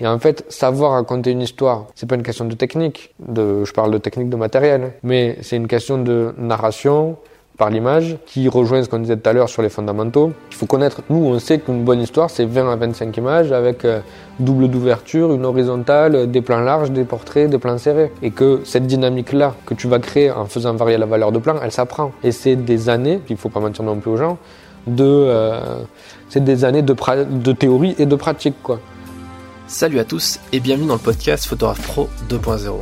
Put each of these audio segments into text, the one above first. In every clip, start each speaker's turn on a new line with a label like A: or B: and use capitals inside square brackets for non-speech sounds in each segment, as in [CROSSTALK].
A: Et en fait, savoir raconter une histoire, c'est pas une question de technique, de, je parle de technique de matériel, mais c'est une question de narration, par l'image, qui rejoint ce qu'on disait tout à l'heure sur les fondamentaux. Il faut connaître, nous on sait qu'une bonne histoire c'est 20 à 25 images avec euh, double d'ouverture, une horizontale, des plans larges, des portraits, des plans serrés. Et que cette dynamique-là que tu vas créer en faisant varier la valeur de plan, elle s'apprend. Et c'est des années, il faut pas mentir non plus aux gens, de, euh, c'est des années de, de théorie et de pratique quoi.
B: Salut à tous et bienvenue dans le podcast Photographe Pro 2.0.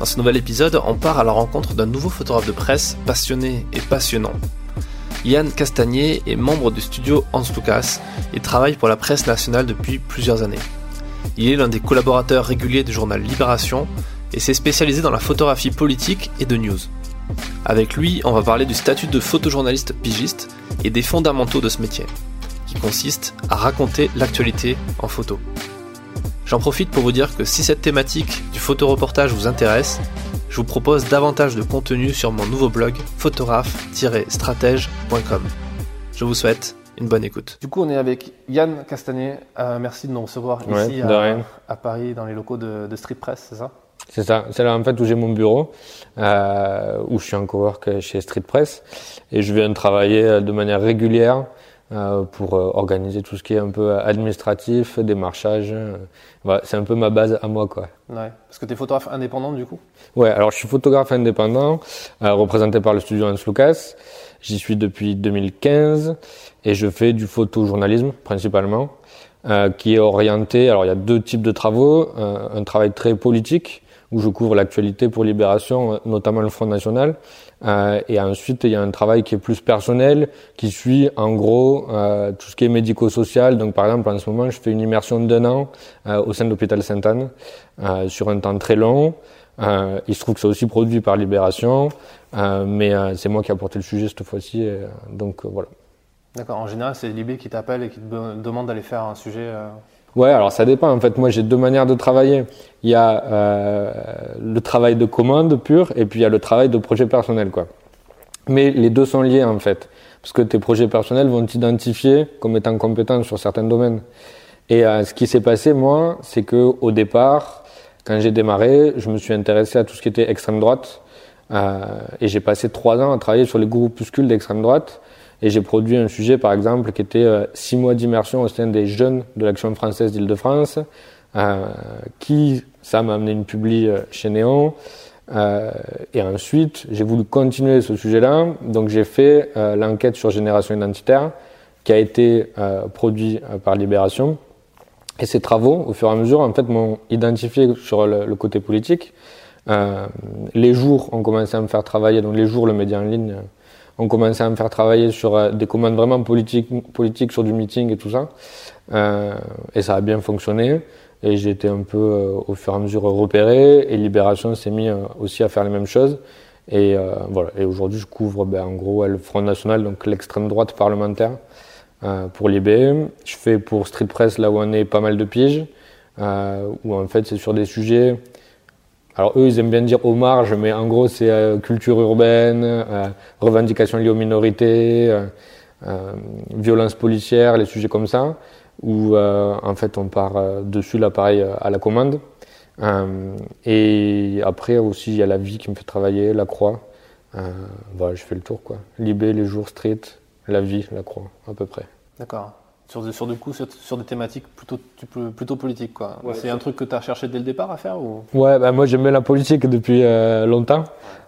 B: Dans ce nouvel épisode, on part à la rencontre d'un nouveau photographe de presse passionné et passionnant. Yann Castagnier est membre du studio Hans Lucas et travaille pour la presse nationale depuis plusieurs années. Il est l'un des collaborateurs réguliers du journal Libération et s'est spécialisé dans la photographie politique et de news. Avec lui, on va parler du statut de photojournaliste pigiste et des fondamentaux de ce métier, qui consiste à raconter l'actualité en photo. J'en profite pour vous dire que si cette thématique du photoreportage vous intéresse, je vous propose davantage de contenu sur mon nouveau blog photographe-stratège.com. Je vous souhaite une bonne écoute. Du coup, on est avec Yann Castagnet. Euh, merci de nous recevoir ici à, Paris dans les locaux de, Street Press, c'est ça?
A: C'est ça, c'est là en fait où j'ai mon bureau, euh, où je suis en cowork chez Street Press, et je viens travailler de manière régulière pour euh, organiser tout ce qui est un peu administratif, démarchage. Voilà, c'est un peu ma base à moi, quoi.
B: Ouais. Parce que tu es photographe indépendant, du coup?
A: Ouais, alors je suis photographe indépendant, euh, représenté par le studio Hans Lucas. J'y suis depuis 2015 et je fais du photojournalisme principalement, euh, qui est orienté. Alors il y a deux types de travaux. un travail très politique où je couvre l'actualité pour Libération, notamment le Front National. Euh, et ensuite, il y a un travail qui est plus personnel, qui suit en gros euh, tout ce qui est médico-social. Donc par exemple, en ce moment, je fais une immersion d'un an euh, au sein de l'hôpital Sainte-Anne euh, sur un temps très long. Il se trouve que c'est aussi produit par Libération, mais c'est moi qui ai apporté le sujet cette fois-ci. donc voilà.
B: D'accord. En général, c'est Libé qui t'appelle et qui te demande d'aller faire un sujet.
A: Ouais, alors ça dépend. En fait, moi, j'ai deux manières de travailler. Il y a euh, le travail de commande pur et puis il y a le travail de projet personnel, quoi. Mais les deux sont liés, en fait. Parce que tes projets personnels vont t'identifier comme étant compétent sur certains domaines. Et euh, ce qui s'est passé, moi, c'est que au départ, quand j'ai démarré, je me suis intéressé à tout ce qui était extrême droite. Euh, et j'ai passé trois ans à travailler sur les groupuscules d'extrême droite. Et j'ai produit un sujet, par exemple, qui était euh, six mois d'immersion au sein des jeunes de l'Action française d'Île-de-France, euh, qui, ça m'a amené une publi euh, chez Néon. Euh, et ensuite, j'ai voulu continuer ce sujet-là. Donc, j'ai fait l'enquête sur génération identitaire, qui a été produit par Libération. Et ces travaux, au fur et à mesure, en fait, m'ont identifié sur le côté politique. les jours ont commencé à me faire travailler, donc les jours, le média en ligne on commençait à me faire travailler sur euh, des commandes vraiment politiques, politiques sur du meeting et tout ça. Euh, et ça a bien fonctionné. Et j'ai été un peu euh, au fur et à mesure repéré. Et Libération s'est mis aussi à faire les mêmes choses. Et voilà. Et aujourd'hui, je couvre ben, en gros le Front National, donc l'extrême droite parlementaire pour Libé. Je fais pour Street Press là où on est pas mal de piges. où en fait c'est sur des sujets alors eux, ils aiment bien dire aux marges, mais en gros, c'est euh, culture urbaine, euh, revendications liées aux minorités, euh, euh violence policière, les sujets comme ça, où en fait on part dessus l'appareil à la commande. et après aussi, il y a la vie qui me fait travailler, la croix. voilà, je fais le tour quoi. Libé, les jours street, la vie, la croix, à peu près.
B: D'accord sur, sur, du coup, sur, des thématiques plutôt, plutôt politiques. Quoi. c'est un truc que tu as cherché dès le départ à faire ou...
A: Ouais, bah moi j'aimais la politique depuis euh, longtemps.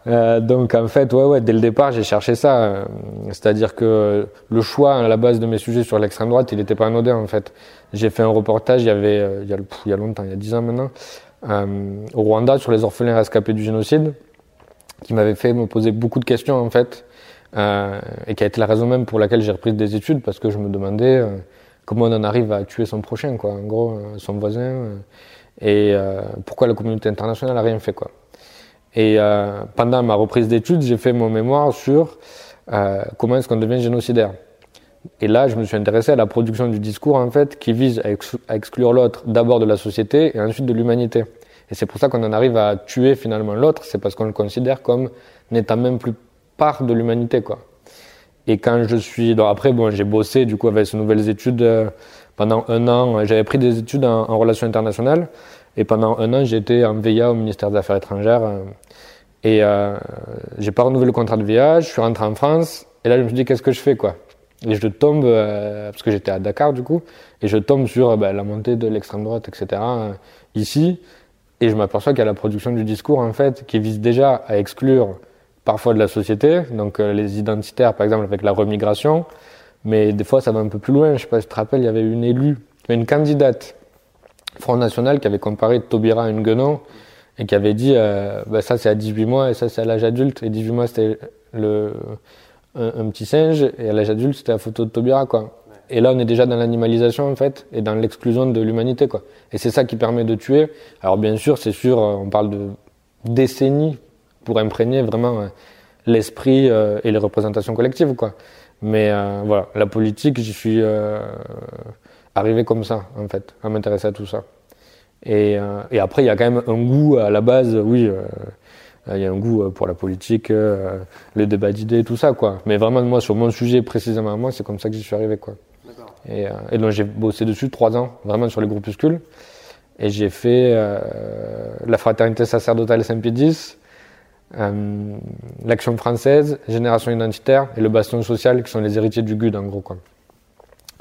A: Euh, donc en fait, ouais, ouais, dès le départ, j'ai cherché ça. Euh, c'est-à-dire que le choix à la base de mes sujets sur l'extrême droite, il n'était pas anodin en fait. J'ai fait un reportage il y, avait, il, y a, il y a longtemps, il y a dix ans maintenant, au Rwanda sur les orphelins rescapés du génocide, qui m'avait fait me poser beaucoup de questions en fait. Euh, et qui a été la raison même pour laquelle j'ai repris des études parce que je me demandais euh, comment on en arrive à tuer son prochain, quoi, en gros, euh, son voisin, et pourquoi la communauté internationale n'a rien fait, quoi. Et pendant ma reprise d'études, j'ai fait mon mémoire sur comment est-ce qu'on devient génocidaire. Et là, je me suis intéressé à la production du discours, en fait, qui vise à, exclure l'autre d'abord de la société et ensuite de l'humanité. Et c'est pour ça qu'on en arrive à tuer finalement l'autre, c'est parce qu'on le considère comme n'étant même plus part de l'humanité, quoi. Et quand je suis, après, bon, j'ai bossé du coup avec ces nouvelles études euh, pendant un an, j'avais pris des études en, relations internationales et pendant un an, j'étais en VIA au ministère des Affaires étrangères. et euh, j'ai pas renouvelé le contrat de VIA, je suis rentré en France et là je me suis dit qu'est-ce que je fais quoi? Et je tombe, parce que j'étais à Dakar du coup, et je tombe sur ben, la montée de l'extrême droite, etc. ici. Et je m'aperçois qu'il y a la production du discours, en fait, qui vise déjà à exclure parfois de la société, donc euh, les identitaires, par exemple, avec la remigration. Mais des fois, ça va un peu plus loin. Je sais pas si tu te rappelles, il y avait une élue, une candidate Front National qui avait comparé Taubira à une guenon et qui avait dit euh, bah, ça c'est à 18 mois et ça c'est à l'âge adulte. Et 18 mois c'était le, un, petit singe et à l'âge adulte c'était la photo de Taubira. Quoi. Et là, on est déjà dans l'animalisation, en fait, et dans l'exclusion de l'humanité, quoi. Et c'est ça qui permet de tuer. Alors, bien sûr, c'est sûr, euh, on parle de décennies pour imprégner vraiment euh, l'esprit euh, et les représentations collectives, quoi. Mais voilà, la politique, j'y suis arrivé comme ça, en fait, à m'intéresser à tout ça. Et, et après, il y a quand même un goût à la base, oui il y a un goût pour la politique, le débat d'idées, tout ça, quoi. Mais vraiment, moi, sur mon sujet précisément, moi, c'est comme ça que j'y suis arrivé, quoi. Et, euh, et, donc j'ai bossé dessus trois ans, vraiment sur les groupuscules. Et j'ai fait euh, la fraternité sacerdotale Saint-Pédis, euh, l'Action française, Génération identitaire et le Bastion social qui sont les héritiers du GUD en gros. Quoi.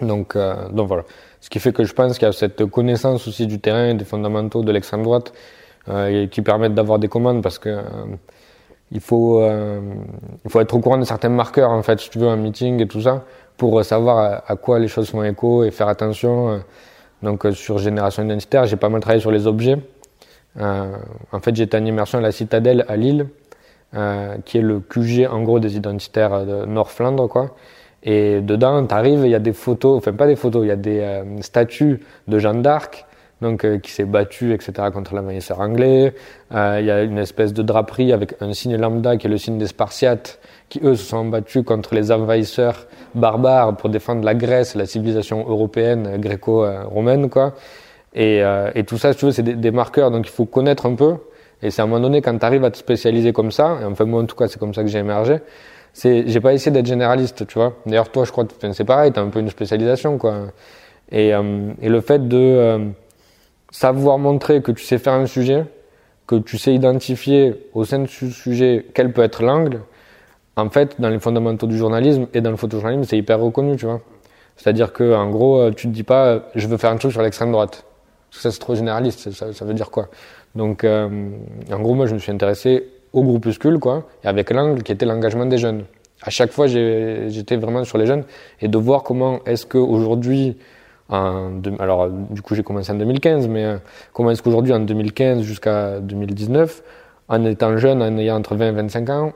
A: Donc, euh, donc voilà. Ce qui fait que je pense qu'il y a cette connaissance aussi du terrain, des fondamentaux de l'extrême droite euh, qui permettent d'avoir des commandes parce que il faut, il faut être au courant de certains marqueurs en fait, si tu veux, un meeting et tout ça pour savoir à, quoi les choses font écho et faire attention. Euh, donc euh, sur génération identitaire, j'ai pas mal travaillé sur les objets. Euh, en fait, j'étais en immersion à la Citadelle à Lille, qui est le QG en gros des identitaires de Nord-Flandre, quoi. Et dedans, tu arrives, il y a des photos, enfin pas des photos, il y a des statues de Jeanne d'Arc, donc qui s'est battue, etc., contre l'envahisseur anglais. Il y a une espèce de draperie avec un signe lambda qui est le signe des Spartiates, qui eux se sont battus contre les envahisseurs barbares pour défendre la Grèce, la civilisation européenne, gréco-romaine, quoi. Et, euh, et, tout ça, si tu veux, c'est des, marqueurs, donc il faut connaître un peu. Et c'est à un moment donné, quand tu arrives à te spécialiser comme ça, et enfin moi en tout cas, c'est comme ça que j'ai émergé, c'est, j'ai pas essayé d'être généraliste, tu vois. D'ailleurs, toi, je crois que c'est pareil, t'as un peu une spécialisation, quoi. Et, euh, et le fait de euh, savoir montrer que tu sais faire un sujet, que tu sais identifier au sein de ce sujet quel peut être l'angle, en fait, dans les fondamentaux du journalisme et dans le photojournalisme, c'est hyper reconnu, tu vois. C'est-à-dire que, en gros, euh, tu te dis pas, euh, je veux faire un truc sur l'extrême droite. Ça, c'est trop généraliste. Ça, veut dire quoi? Donc, euh, en gros, moi, je me suis intéressé au groupuscule, quoi, et avec l'angle qui était l'engagement des jeunes. À chaque fois, j'étais vraiment sur les jeunes et de voir comment est-ce qu'aujourd'hui, alors du coup j'ai commencé en 2015, mais comment est-ce qu'aujourd'hui en 2015 jusqu'à 2019, en étant jeune, en ayant entre 20 et 25 ans,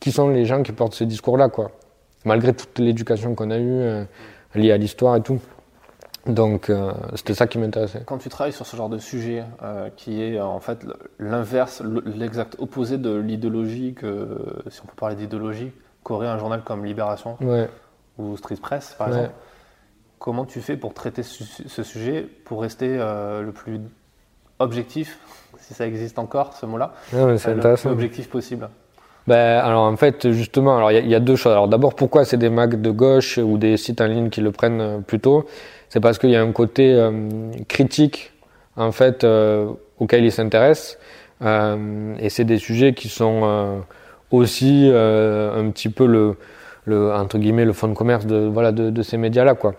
A: qui sont les gens qui portent ce discours-là, quoi? Malgré toute l'éducation qu'on a eue euh, liée à l'histoire et tout. Donc euh, c'était ça qui m'intéressait.
B: Quand tu travailles sur ce genre de sujet, euh, qui est en fait l'inverse, l'exact opposé de l'idéologie que, si on peut parler d'idéologie, qu'aurait un journal comme Libération ou Street Press, par exemple, comment tu fais pour traiter ce, sujet, pour rester le plus objectif, si ça existe encore ce mot-là,
A: le plus
B: objectif possible?
A: Ben, alors en fait justement, alors il y, a deux choses. Alors d'abord, pourquoi c'est des mags de gauche ou des sites en ligne qui le prennent euh, plutôt? C'est parce qu'il y a un côté euh, critique en fait euh, auquel ils s'intéressent euh, et c'est des sujets qui sont aussi un petit peu le, le, entre guillemets le fond de commerce de voilà de, de ces médias là quoi.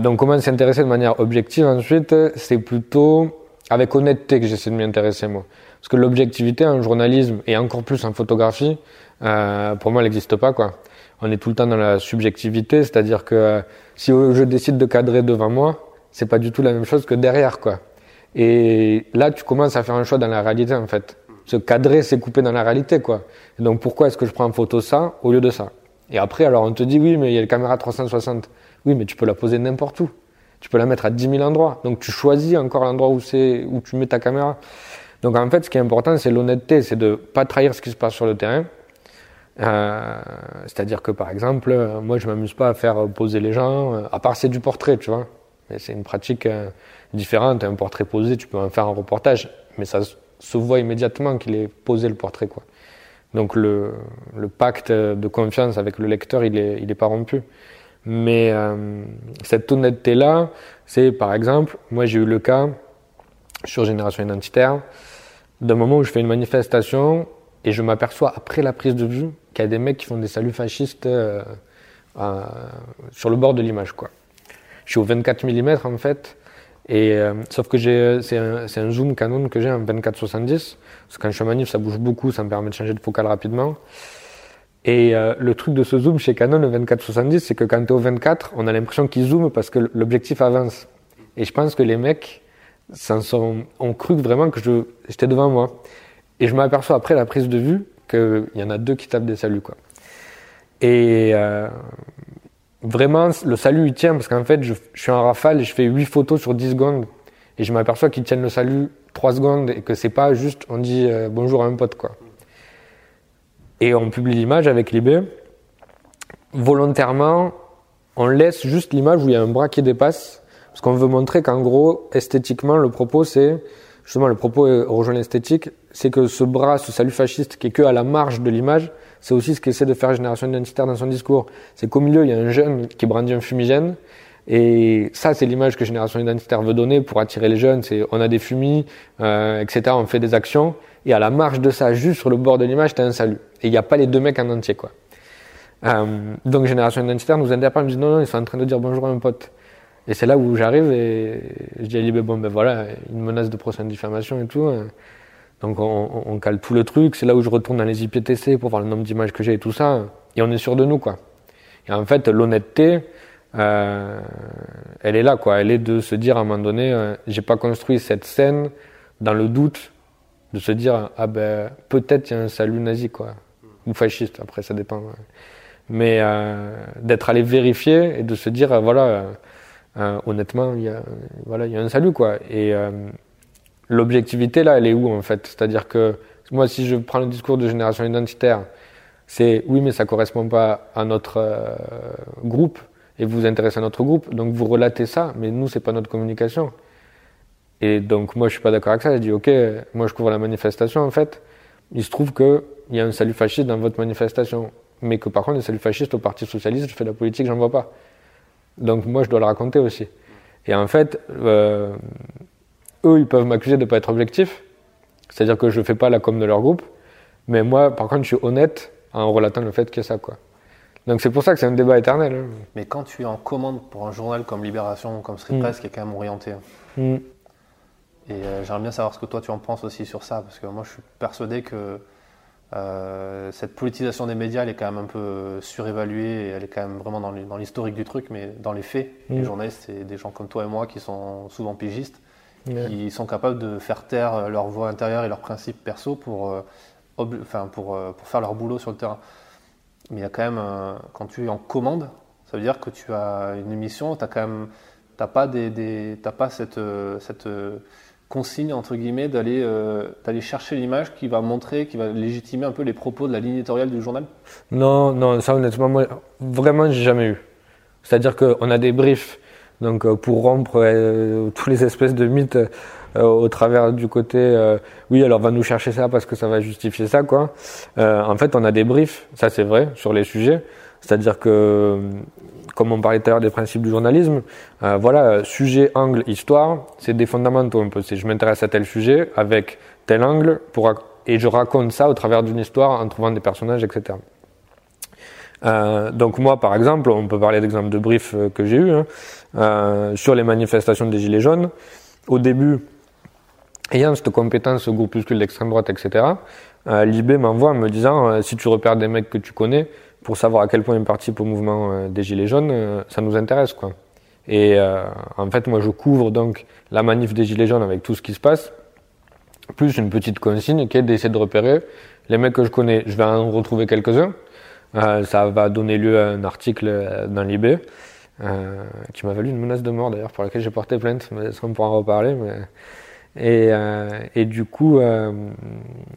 A: donc comment s'intéresser de manière objective ensuite, c'est plutôt avec honnêteté que j'essaie de m'y intéresser moi. Parce que l'objectivité en journalisme et encore plus en photographie, euh, pour moi, elle n'existe pas. Quoi. On est tout le temps dans la subjectivité, c'est-à-dire que euh, si je décide de cadrer devant moi, c'est pas du tout la même chose que derrière. quoi. Et là, tu commences à faire un choix dans la réalité, en fait. Se cadrer, c'est couper dans la réalité. quoi. Donc pourquoi est-ce que je prends en photo ça au lieu de ça? Et après, alors on te dit, oui, mais il y a la caméra 360. Oui, mais tu peux la poser n'importe où. Tu peux la mettre à 10 000 endroits. Donc tu choisis encore l'endroit où, c'est, où tu mets ta caméra. Donc en fait, ce qui est important, c'est l'honnêteté, c'est de pas trahir ce qui se passe sur le terrain. Euh, c'est-à-dire que par exemple, euh, moi je m'amuse pas à faire poser les gens, euh, à part c'est du portrait, tu vois. Mais c'est une pratique différente. Un portrait posé, tu peux en faire un reportage, mais ça se voit immédiatement qu'il est posé le portrait, quoi. Donc le, le, pacte de confiance avec le lecteur, il est, il est pas rompu. Mais euh, cette honnêteté-là, c'est par exemple, moi j'ai eu le cas sur Génération Identitaire, d'un moment où je fais une manifestation et je m'aperçois après la prise de vue qu'il y a des mecs qui font des saluts fascistes euh, euh, sur le bord de l'image. Je suis au 24 mm en fait, euh, sauf que c'est, un, un zoom Canon que j'ai en 24-70, parce en manif ça bouge beaucoup, ça me permet de changer de focale rapidement. Et le truc de ce zoom chez Canon, le 24-70, c'est que quand tu es au 24, on a l'impression qu'il zoome parce que l'objectif avance. Et je pense que les mecs ont cru vraiment que j'étais devant moi. Et je m'aperçois après la prise de vue qu'il y en a deux qui tapent des saluts. Quoi. Et euh, vraiment, le salut, il tient parce qu'en fait, je, suis en rafale et je fais 8 photos sur 10 secondes. Et je m'aperçois qu'ils tiennent le salut 3 secondes et que c'est pas juste on dit euh, bonjour à un pote. quoi. Et on publie l'image avec Libé. Volontairement, on laisse juste l'image où il y a un bras qui dépasse. Parce qu'on veut montrer qu'en gros, esthétiquement, le propos, c'est, justement, le propos rejoint l'esthétique, c'est que ce bras, ce salut fasciste qui est que à la marge de l'image, c'est aussi ce qu'essaie de faire Génération Identitaire dans son discours. C'est qu'au milieu, il y a un jeune qui brandit un fumigène. Et ça, c'est l'image que Génération Identitaire veut donner pour attirer les jeunes. C'est on a des fumis, euh, etc. On fait des actions. Et à la marge de ça, juste sur le bord de l'image, t'as un salut. Et il n'y a pas les deux mecs en entier, quoi. Euh, donc Génération Identitaire nous interpelle, me dit non, non, ils sont en train de dire bonjour à un pote. Et c'est là où j'arrive et je dis à Libé, bon ben voilà, une menace de procès de diffamation et tout. Donc on, on, cale tout le truc. C'est là où je retourne dans les IPTC pour voir le nombre d'images que j'ai et tout ça. Et on est sûr de nous, quoi. Et en fait, l'honnêteté, euh, elle est là, quoi. Elle est de se dire à un moment donné, euh, j'ai pas construit cette scène dans le doute de se dire ah ben peut-être il y a un salut nazi, quoi, ou fasciste. Après, ça dépend. Mais euh, d'être allé vérifier et de se dire voilà, euh, honnêtement, il y a voilà, il y a un salut, quoi. Et l'objectivité là, elle est où en fait? C'est-à-dire que moi, si je prends le discours de génération identitaire, c'est oui, mais ça correspond pas à notre euh, groupe et vous vous intéressez à notre groupe, donc vous relatez ça, mais nous, c'est pas notre communication. Et donc moi, je suis pas d'accord avec ça. Je dis ok, moi je couvre la manifestation en fait. Il se trouve que il y a un salut fasciste dans votre manifestation, mais que par contre, les saluts fascistes au Parti socialiste, je fais de la politique, j'en vois pas. Donc moi, je dois le raconter aussi. Et en fait, euh, eux, ils peuvent m'accuser de ne pas être objectif, c'est-à-dire que je ne fais pas la com de leur groupe, mais moi, par contre, je suis honnête en relatant le fait qu'il y a ça, quoi. Donc c'est pour ça que c'est un débat éternel. Hein.
B: Mais quand tu es en commande pour un journal comme Libération ou comme Street mm. Press, qui est quand même orienté, mm. et euh, j'aimerais bien savoir ce que toi tu en penses aussi sur ça, parce que moi je suis persuadé que euh, cette politisation des médias, elle est quand même un peu surévaluée et elle est quand même vraiment dans l'historique du truc, mais dans les faits, les mm. journalistes, c'est des gens comme toi et moi qui sont souvent pigistes qui sont capables de faire taire leur voix intérieure et leurs principes perso pour, euh, enfin, pour, euh, pour, faire leur boulot sur le terrain. Mais il y a quand même, quand tu es en commande, ça veut dire que tu as une émission, tu n'as quand même, t'as pas, des, des pas cette, cette consigne, entre guillemets, d'aller euh, d'aller chercher l'image qui va montrer, qui va légitimer un peu les propos de la ligne éditoriale du journal
A: Non, non, ça honnêtement, moi, vraiment, j'ai jamais eu. C'est-à-dire qu'on a des briefs donc euh, pour rompre euh, tous les espèces de mythes euh, au travers du côté oui alors va nous chercher ça parce que ça va justifier ça quoi. en fait on a des briefs, ça c'est vrai sur les sujets, c'est-à-dire que comme on parlait tout à l'heure des principes du journalisme, voilà sujet, angle, histoire, c'est des fondamentaux un peu. C'est je m'intéresse à tel sujet avec tel angle pour et je raconte ça au travers d'une histoire en trouvant des personnages etc. Euh, donc moi, par exemple, on peut parler d'exemples de briefs euh, que j'ai eu hein, euh, sur les manifestations des Gilets jaunes. Au début, ayant cette compétence groupuscule d'extrême droite, etc., euh, Libé m'envoie en me disant euh, si tu repères des mecs que tu connais pour savoir à quel point ils participent au mouvement des Gilets jaunes, ça nous intéresse, quoi. Et en fait, moi, je couvre donc la manif des Gilets jaunes avec tout ce qui se passe, plus une petite consigne qui est d'essayer de repérer les mecs que je connais. Je vais en retrouver quelques-uns euh, ça va donner lieu à un article euh, dans l'IB euh, qui m'a valu une menace de mort d'ailleurs pour laquelle j'ai porté plainte, mais ça on pourra en reparler. Mais... Et, euh, et, du coup, euh,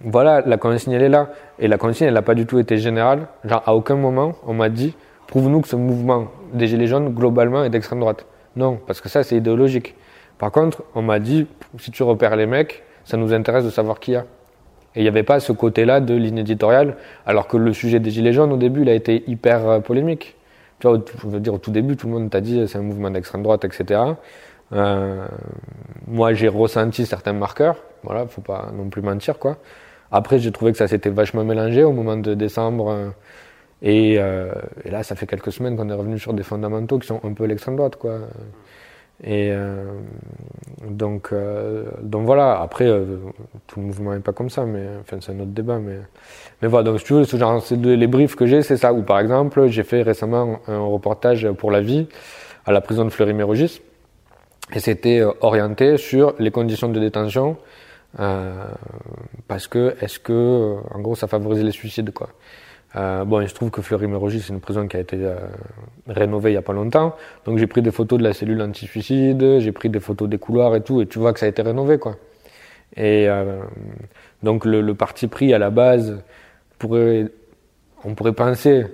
A: voilà, la consigne elle est là. Et la consigne elle n'a pas du tout été générale. Genre à aucun moment on m'a dit prouve-nous que ce mouvement des Gilets jaunes globalement est d'extrême droite. Non, parce que ça c'est idéologique. Par contre, on m'a dit si tu repères les mecs, ça nous intéresse de savoir qui y a. Et il n'y avait pas ce côté-là de ligne éditoriale, alors que le sujet des Gilets jaunes, au début, il a été hyper euh, polémique. tu vois, je veux dire, au tout début, tout le monde t'a dit c'est un mouvement d'extrême droite, etc. Euh, moi, j'ai ressenti certains marqueurs. Voilà, faut pas non plus mentir, quoi. Après, j'ai trouvé que ça s'était vachement mélangé au moment de décembre. Euh, et, euh, et, là, ça fait quelques semaines qu'on est revenu sur des fondamentaux qui sont un peu l'extrême droite, quoi. Et euh, donc, euh, donc voilà. Après, euh, tout le mouvement n'est pas comme ça, mais enfin, c'est un autre débat. Mais, mais voilà. Donc, si tu veux, ce genre, les briefs que j'ai, c'est ça. Ou par exemple, j'ai fait récemment un reportage pour la vie à la prison de Fleury-Mérogis, et c'était orienté sur les conditions de détention. parce que, est-ce que, en gros, ça favorise les suicides, quoi. Euh, bon, il se trouve que Fleury-Mérogis, c'est une prison qui a été euh, rénovée il n'y a pas longtemps. Donc j'ai pris des photos de la cellule anti-suicide, j'ai pris des photos des couloirs et tout, et tu vois que ça a été rénové, quoi. Et euh, donc le, le, parti pris à la base, pourrait, on pourrait penser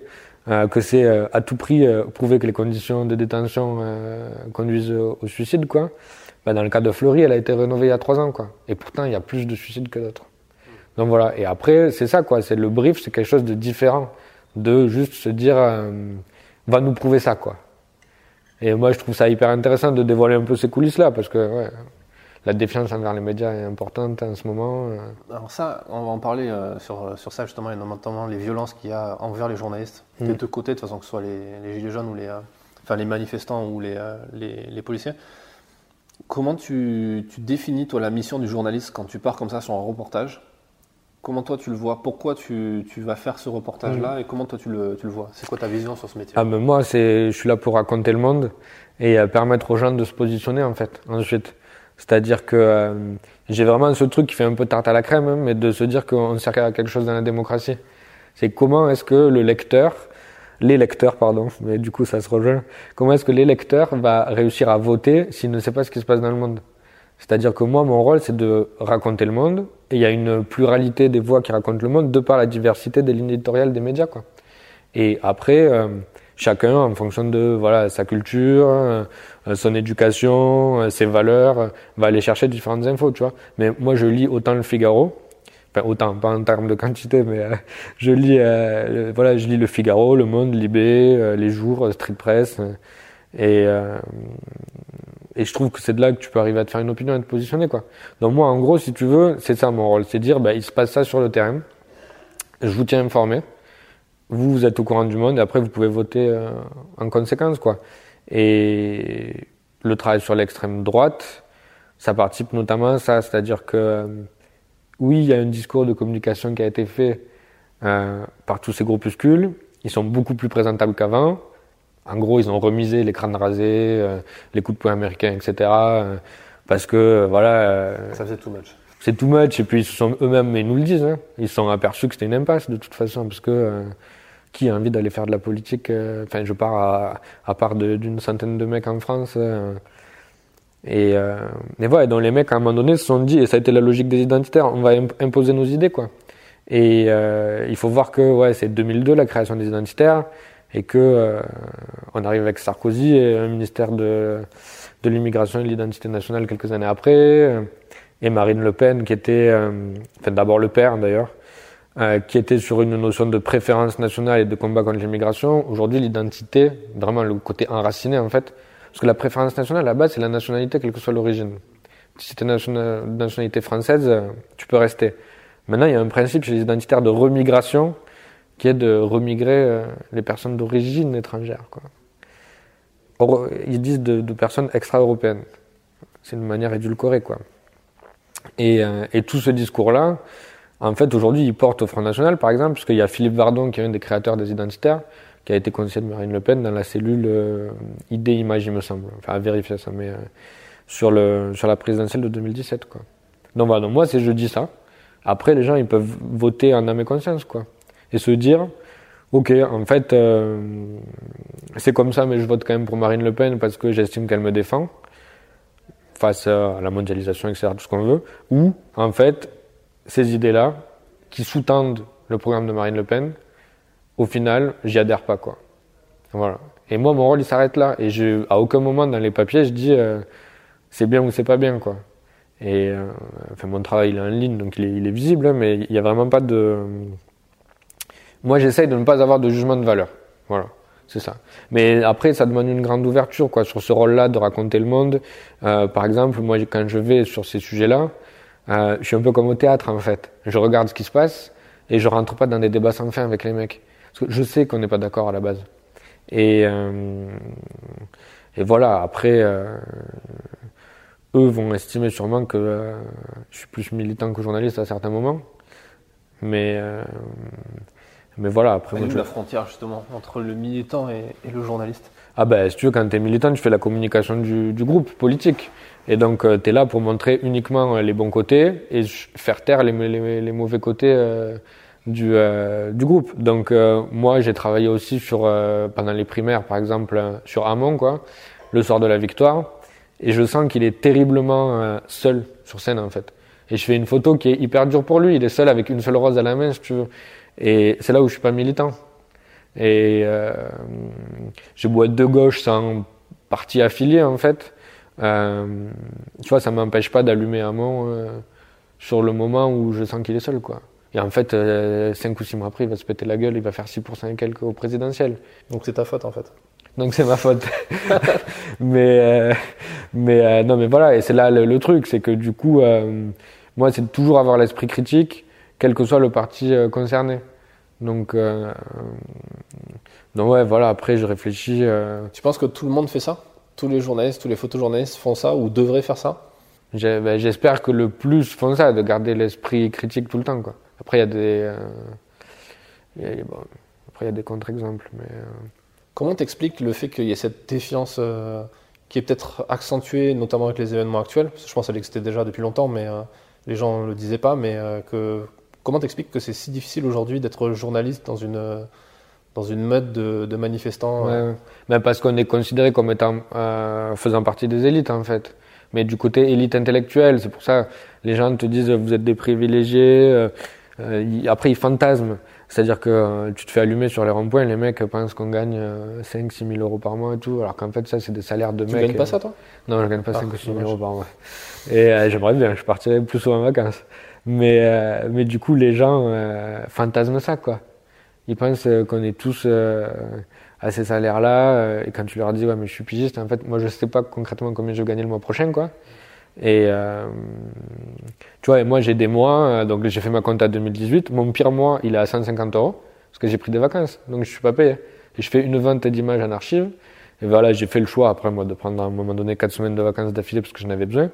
A: euh, que c'est euh, à tout prix prouver que les conditions de détention conduisent au suicide, quoi. Bah, dans le cas de Fleury, elle a été rénovée il y a trois ans, quoi. Et pourtant, il y a plus de suicides que d'autres. Donc voilà. Et après, c'est ça, quoi. C'est le brief, c'est quelque chose de différent de juste se dire, euh, va nous prouver ça, quoi. Et moi, je trouve ça hyper intéressant de dévoiler un peu ces coulisses-là, parce que ouais, la défiance envers les médias est importante en ce moment. Euh.
B: Alors ça, on va en parler euh, sur, sur ça justement, et notamment les violences qu'il y a envers les journalistes, des mm. deux côtés, de toute façon, que ce soit les, les gilets jaunes ou les, enfin, les manifestants ou les, les, les policiers. Comment tu, tu définis, toi, la mission du journaliste quand tu pars comme ça sur un reportage? Comment toi tu le vois? Pourquoi tu, tu, vas faire ce reportage-là mm. et comment toi tu le, tu le vois? C'est quoi ta vision sur ce métier
A: ah, mais Moi, je suis là pour raconter le monde et euh, permettre aux gens de se positionner en fait, ensuite. C'est-à-dire que euh, j'ai vraiment ce truc qui fait un peu tarte à la crème, hein, mais de se dire qu'on sert à quelque chose dans la démocratie. C'est comment est-ce que le lecteur, les lecteurs, pardon, mais du coup ça se rejoint, comment est-ce que l'électeur va réussir à voter s'il ne sait pas ce qui se passe dans le monde? C'est-à-dire que moi, mon rôle, c'est de raconter le monde, et il y a une pluralité des voix qui racontent le monde de par la diversité des lignes éditoriales des médias, quoi. Et après, euh, chacun, en fonction de voilà sa culture, euh, son éducation, euh, ses valeurs, va aller chercher différentes infos, tu vois. Mais moi, je lis autant le Figaro, enfin autant, pas en termes de quantité, mais je lis, voilà, je lis le Figaro, Le Monde, Libé, les Jours, Street Press, et et je trouve que c'est de là que tu peux arriver à te faire une opinion et te positionner, quoi. Donc moi, en gros, si tu veux, c'est ça mon rôle. C'est dire, bah, il se passe ça sur le terrain. Je vous tiens informé. Vous, vous êtes au courant du monde et après, vous pouvez voter euh, en conséquence, quoi. Et le travail sur l'extrême droite, ça participe notamment à ça. C'est-à-dire que, euh, oui, il y a un discours de communication qui a été fait euh, par tous ces groupuscules. Ils sont beaucoup plus présentables qu'avant. En gros, ils ont remisé les crânes rasés, euh, les coups de poing américains, etc. Euh, parce que, euh, voilà.
B: ça faisait too much.
A: C'est too much, et puis ils sont eux-mêmes, mais ils nous le disent, hein, ils se sont aperçus que c'était une impasse de toute façon, parce que qui a envie d'aller faire de la politique Enfin, je pars à, à part d'une centaine de mecs en France. et, et voilà, donc les mecs, à un moment donné, se sont dit, et ça a été la logique des identitaires, on va imposer nos idées, quoi. Et il faut voir que, ouais, c'est 2002, la création des identitaires et que euh, on arrive avec Sarkozy et un ministère de, de l'immigration et de l'identité nationale quelques années après, euh, et Marine Le Pen qui était, euh, enfin d'abord le père d'ailleurs, qui était sur une notion de préférence nationale et de combat contre l'immigration. Aujourd'hui, l'identité, vraiment le côté enraciné en fait, parce que la préférence nationale, à la base, c'est la nationalité, quelle que soit l'origine. Si tu es nationalité française, tu peux rester. Maintenant, il y a un principe chez les identitaires de remigration qui est de remigrer euh, les personnes d'origine étrangère. Quoi. ils disent de, de personnes extra-européennes. C'est une manière édulcorée. Quoi. Et, euh, et tout ce discours-là, en fait, aujourd'hui, il porte au Front National, par exemple, parce qu'il y a Philippe Vardon, qui est un des créateurs des identitaires, qui a été conseiller de Marine Le Pen dans la cellule euh, Idée-Image, il me semble. Enfin, à vérifier ça, mais sur, le, sur la présidentielle de 2017. Quoi. Donc voilà, donc moi, c'est je dis ça. Après, les gens, ils peuvent voter en âme et conscience, quoi et se dire ok en fait euh, c'est comme ça mais je vote quand même pour Marine Le Pen parce que j'estime qu'elle me défend face à la mondialisation etc tout ce qu'on veut ou en fait ces idées là qui sous-tendent le programme de Marine Le Pen au final j'y adhère pas quoi. Voilà. Et moi mon rôle il s'arrête là. Et je à aucun moment dans les papiers je dis euh, c'est bien ou c'est pas bien quoi. Et euh, enfin mon travail il est en ligne donc il est, visible hein, mais il y a vraiment pas de moi, j'essaye de ne pas avoir de jugement de valeur. Voilà. c'est ça. Mais après, ça demande une grande ouverture, quoi, sur ce rôle-là de raconter le monde. Euh, par exemple, moi, quand je vais sur ces sujets-là, euh, je suis un peu comme au théâtre, en fait. Je regarde ce qui se passe et je rentre pas dans des débats sans fin avec les mecs. Parce que je sais qu'on n'est pas d'accord à la base. Et, euh, et voilà, après, euh, eux vont estimer sûrement que euh, je suis plus militant que journaliste à certains moments. Mais, euh, mais voilà, après. Moi, je-
B: la frontière justement entre le militant et, et le journaliste
A: Ah ben, si tu veux, quand tu es militant, tu fais la communication du, du groupe politique. Et donc, tu es là pour montrer uniquement euh, les bons côtés et faire taire les, les, les mauvais côtés euh, du, euh, du groupe. Donc, euh, moi, j'ai travaillé aussi sur, euh, pendant les primaires, par exemple, euh, sur Hamon, quoi, le soir de la victoire. Et je sens qu'il est terriblement euh, seul sur scène, en fait. Et je fais une photo qui est hyper dure pour lui. Il est seul avec une seule rose à la main, si tu veux. Et c'est là où je suis pas militant. Et euh, beau être de gauche sans parti affilié, en fait. Euh, tu vois, ça m'empêche pas d'allumer un mot euh, sur le moment où je sens qu'il est seul, quoi. Et en fait, euh, cinq ou six mois après, il va se péter la gueule, il va faire 6% et quelques au présidentiel.
B: Donc c'est ta faute en fait.
A: Donc c'est ma faute. [LAUGHS] mais euh, mais euh, non, mais voilà, et c'est là le, le truc, c'est que du coup, euh, moi, c'est toujours avoir l'esprit critique, quel que soit le parti euh, concerné. Donc, euh, donc ouais, voilà. Après, je réfléchis. euh,
B: Tu penses que tout le monde fait ça? Tous les journalistes, tous les photojournalistes font ça ou devraient faire ça?
A: Ben, J'espère que le plus font ça, de garder l'esprit critique tout le temps. Quoi. Après, il y a des, euh, il y a- bon, après il y a des contre-exemples, mais. euh,
B: Comment t'expliques le fait qu'il y ait cette défiance qui est peut-être accentuée, notamment avec les événements actuels? Parce que Je pense qu'elle existait déjà depuis longtemps, mais les gens ne le disaient pas. Mais que comment t'expliques que c'est si difficile aujourd'hui d'être journaliste dans une dans une meute de, de manifestants euh,
A: Ouais. Ben, parce qu'on est considéré comme étant euh, faisant partie des élites en fait. Mais du côté élite intellectuelle, c'est pour ça les gens te disent vous êtes des privilégiés. euh, après ils fantasment, c'est-à-dire que euh, tu te fais allumer sur les ronds-points, les mecs pensent qu'on gagne 5-6 000 euros par mois et tout, alors qu'en fait ça c'est des salaires de
B: Tu
A: mecs.
B: gagnes pas ça toi?
A: Non, je gagne pas
B: Ah,
A: 5 ou 6 000
B: dommage.
A: euros par mois. Et j'aimerais bien, je partirais plus souvent en vacances. Mais, euh, mais du coup, les gens euh, fantasment ça, quoi. Ils pensent euh, qu'on est tous euh, à ces salaires-là. euh, et quand tu leur dis, ouais, mais je suis pigiste, en fait, moi, je sais pas concrètement combien je vais gagner le mois prochain, quoi. Et euh, tu vois, et moi, j'ai des mois, donc j'ai fait ma compta 2018. Mon pire mois, il est à 150 euros, parce que j'ai pris des vacances, donc je suis pas payé. Et je fais une vente d'images en archive. Et voilà, j'ai fait le choix après moi de prendre à un moment donné 4 semaines de vacances d'affilée parce que j'en avais besoin.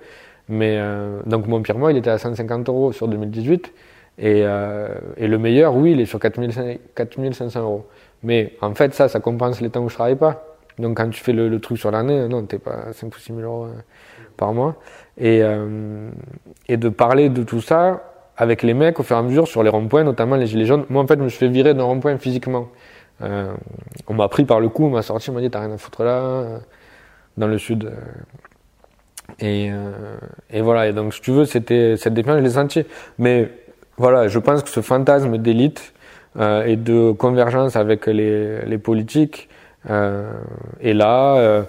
A: Mais euh, donc mon pire mois, il était à 150 euros sur 2018. Et, euh, et le meilleur, oui, il est sur 4500 4500 euros. Mais en fait, ça, ça compense les temps où je travaille pas. Donc quand tu fais le, truc sur l'année, non, t'es pas à 5 ou 6 000 euros euh, par mois. Et, euh, et de parler de tout ça avec les mecs au fur et à mesure sur les ronds-points, notamment les gilets jaunes. Moi, en fait, je me suis fait virer d'un rond-point physiquement. Euh, on m'a pris par le cou, on m'a sorti, on m'a dit t'as rien à foutre là, euh, dans le sud. Et, euh, et voilà, et donc si tu veux, c'était cette défiance, je l'ai senti. Mais voilà, je pense que ce fantasme d'élite euh, et de convergence avec les, les politiques euh, est là. euh.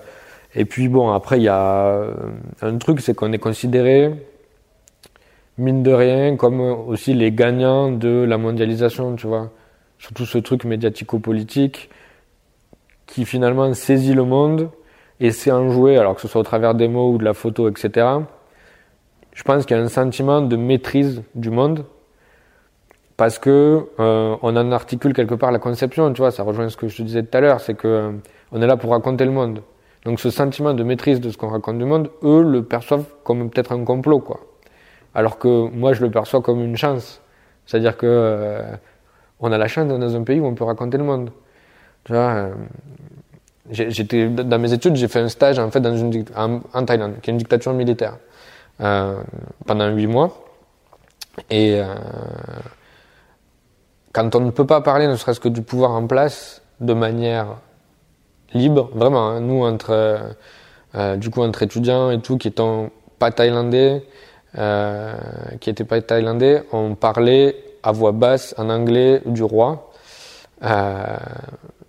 A: et puis bon, après, il y a euh, un truc, c'est qu'on est considéré, mine de rien, comme aussi les gagnants de la mondialisation, tu vois surtout ce truc médiatico-politique qui finalement saisit le monde et sait en jouer, alors que ce soit au travers des mots ou de la photo, etc. Je pense qu'il y a un sentiment de maîtrise du monde parce que euh, on en articule quelque part la conception, tu vois, ça rejoint ce que je te disais tout à l'heure, c'est que euh, on est là pour raconter le monde. Donc ce sentiment de maîtrise de ce qu'on raconte du monde, eux le perçoivent comme peut-être un complot, quoi. Alors que moi je le perçois comme une chance. C'est-à-dire que euh, on a la chance d'être dans un pays où on peut raconter le monde. Tu vois, euh, j'étais dans mes études, j'ai fait un stage en fait dans une en, Thaïlande, qui est une dictature militaire, euh, pendant huit mois. Et euh, quand on ne peut pas parler, ne serait-ce que du pouvoir en place, de manière libre, vraiment, hein, nous entre euh, euh, du coup entre étudiants et tout, qui étant pas thaïlandais, euh, qui étaient pas thaïlandais, on parlait à voix basse en anglais du roi. Euh,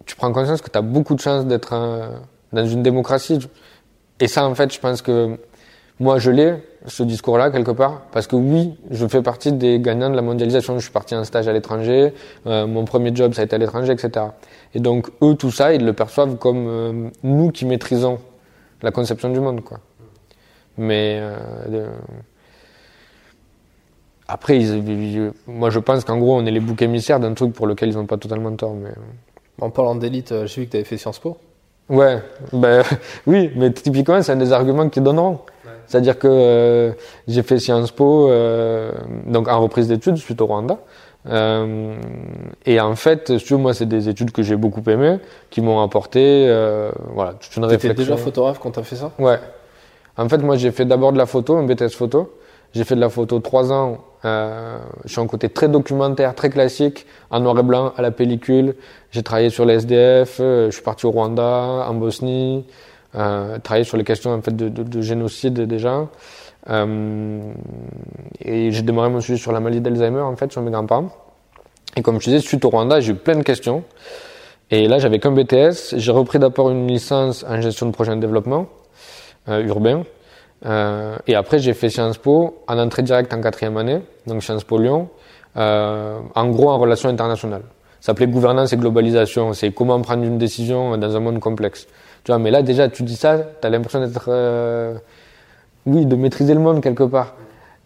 A: tu prends conscience que tu as beaucoup de chance d'être un- dans une démocratie. Et ça, en fait, je pense que moi je l'ai, ce discours-là, quelque part, parce que oui, je fais partie des gagnants de la mondialisation. Je suis parti en stage à l'étranger, euh, mon premier job, ça a été à l'étranger, etc. Et donc, eux, tout ça, ils le perçoivent comme euh, nous qui maîtrisons la conception du monde, quoi. Mais euh, après, moi, je pense qu'en gros, on est les boucs émissaires d'un truc pour lequel ils n'ont pas totalement tort. Mais...
B: En parlant d'élite, j'ai vu que tu avais fait Sciences Po.
A: Ouais, ben [LAUGHS] oui, mais typiquement, c'est un des arguments qu'ils donneront. C'est-à-dire que euh, j'ai fait Sciences Po, euh, donc en reprise d'études suite au Rwanda. Euh, et en fait, tu moi, c'est des études que j'ai beaucoup aimées, qui m'ont apporté, euh, voilà, toute une réflexion.
B: déjà photographe quand t'as fait ça?
A: Ouais. En fait, moi, j'ai fait d'abord de la photo, un BTS photo. J'ai fait de la photo trois ans. Euh, je suis un côté très documentaire, très classique, en noir et blanc, à la pellicule. J'ai travaillé sur les SDF. je suis parti au Rwanda, en Bosnie euh, travaillé sur les questions en fait de, de, de génocide déjà. Euh, et j'ai démarré mon sujet sur la maladie d'Alzheimer en fait sur mes grands-parents. Et comme je disais, suite au Rwanda, j'ai eu plein de questions. Et là, j'avais qu'un BTS. J'ai repris d'abord une licence en gestion de projet de développement euh, urbain. Euh, et après, j'ai fait Sciences Po en entrée directe en quatrième année, donc Sciences Po Lyon, euh, en gros en relations internationales. Ça s'appelait gouvernance et globalisation. C'est comment prendre une décision dans un monde complexe. Tu vois, mais là, déjà, tu dis ça, tu as l'impression d'être. Euh, oui, de maîtriser le monde quelque part.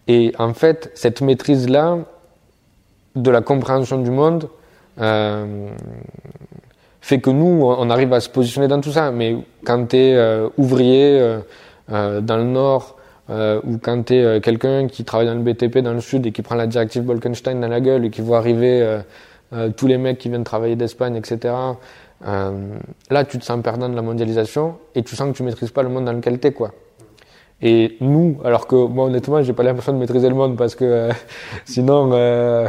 A: Et en fait, cette maîtrise-là, de la compréhension du monde, fait que nous, on arrive à se positionner dans tout ça. Mais quand tu es ouvrier dans le Nord, ou quand tu es quelqu'un qui travaille dans le BTP dans le Sud et qui prend la directive Bolkenstein dans la gueule et qui voit arriver tous les mecs qui viennent travailler d'Espagne, etc., euh, là, tu te sens perdant de la mondialisation et tu sens que tu maîtrises pas le monde dans lequel t'es, quoi. Et nous, alors que moi, honnêtement, j'ai pas l'impression de maîtriser le monde parce que euh, [LAUGHS] sinon, euh,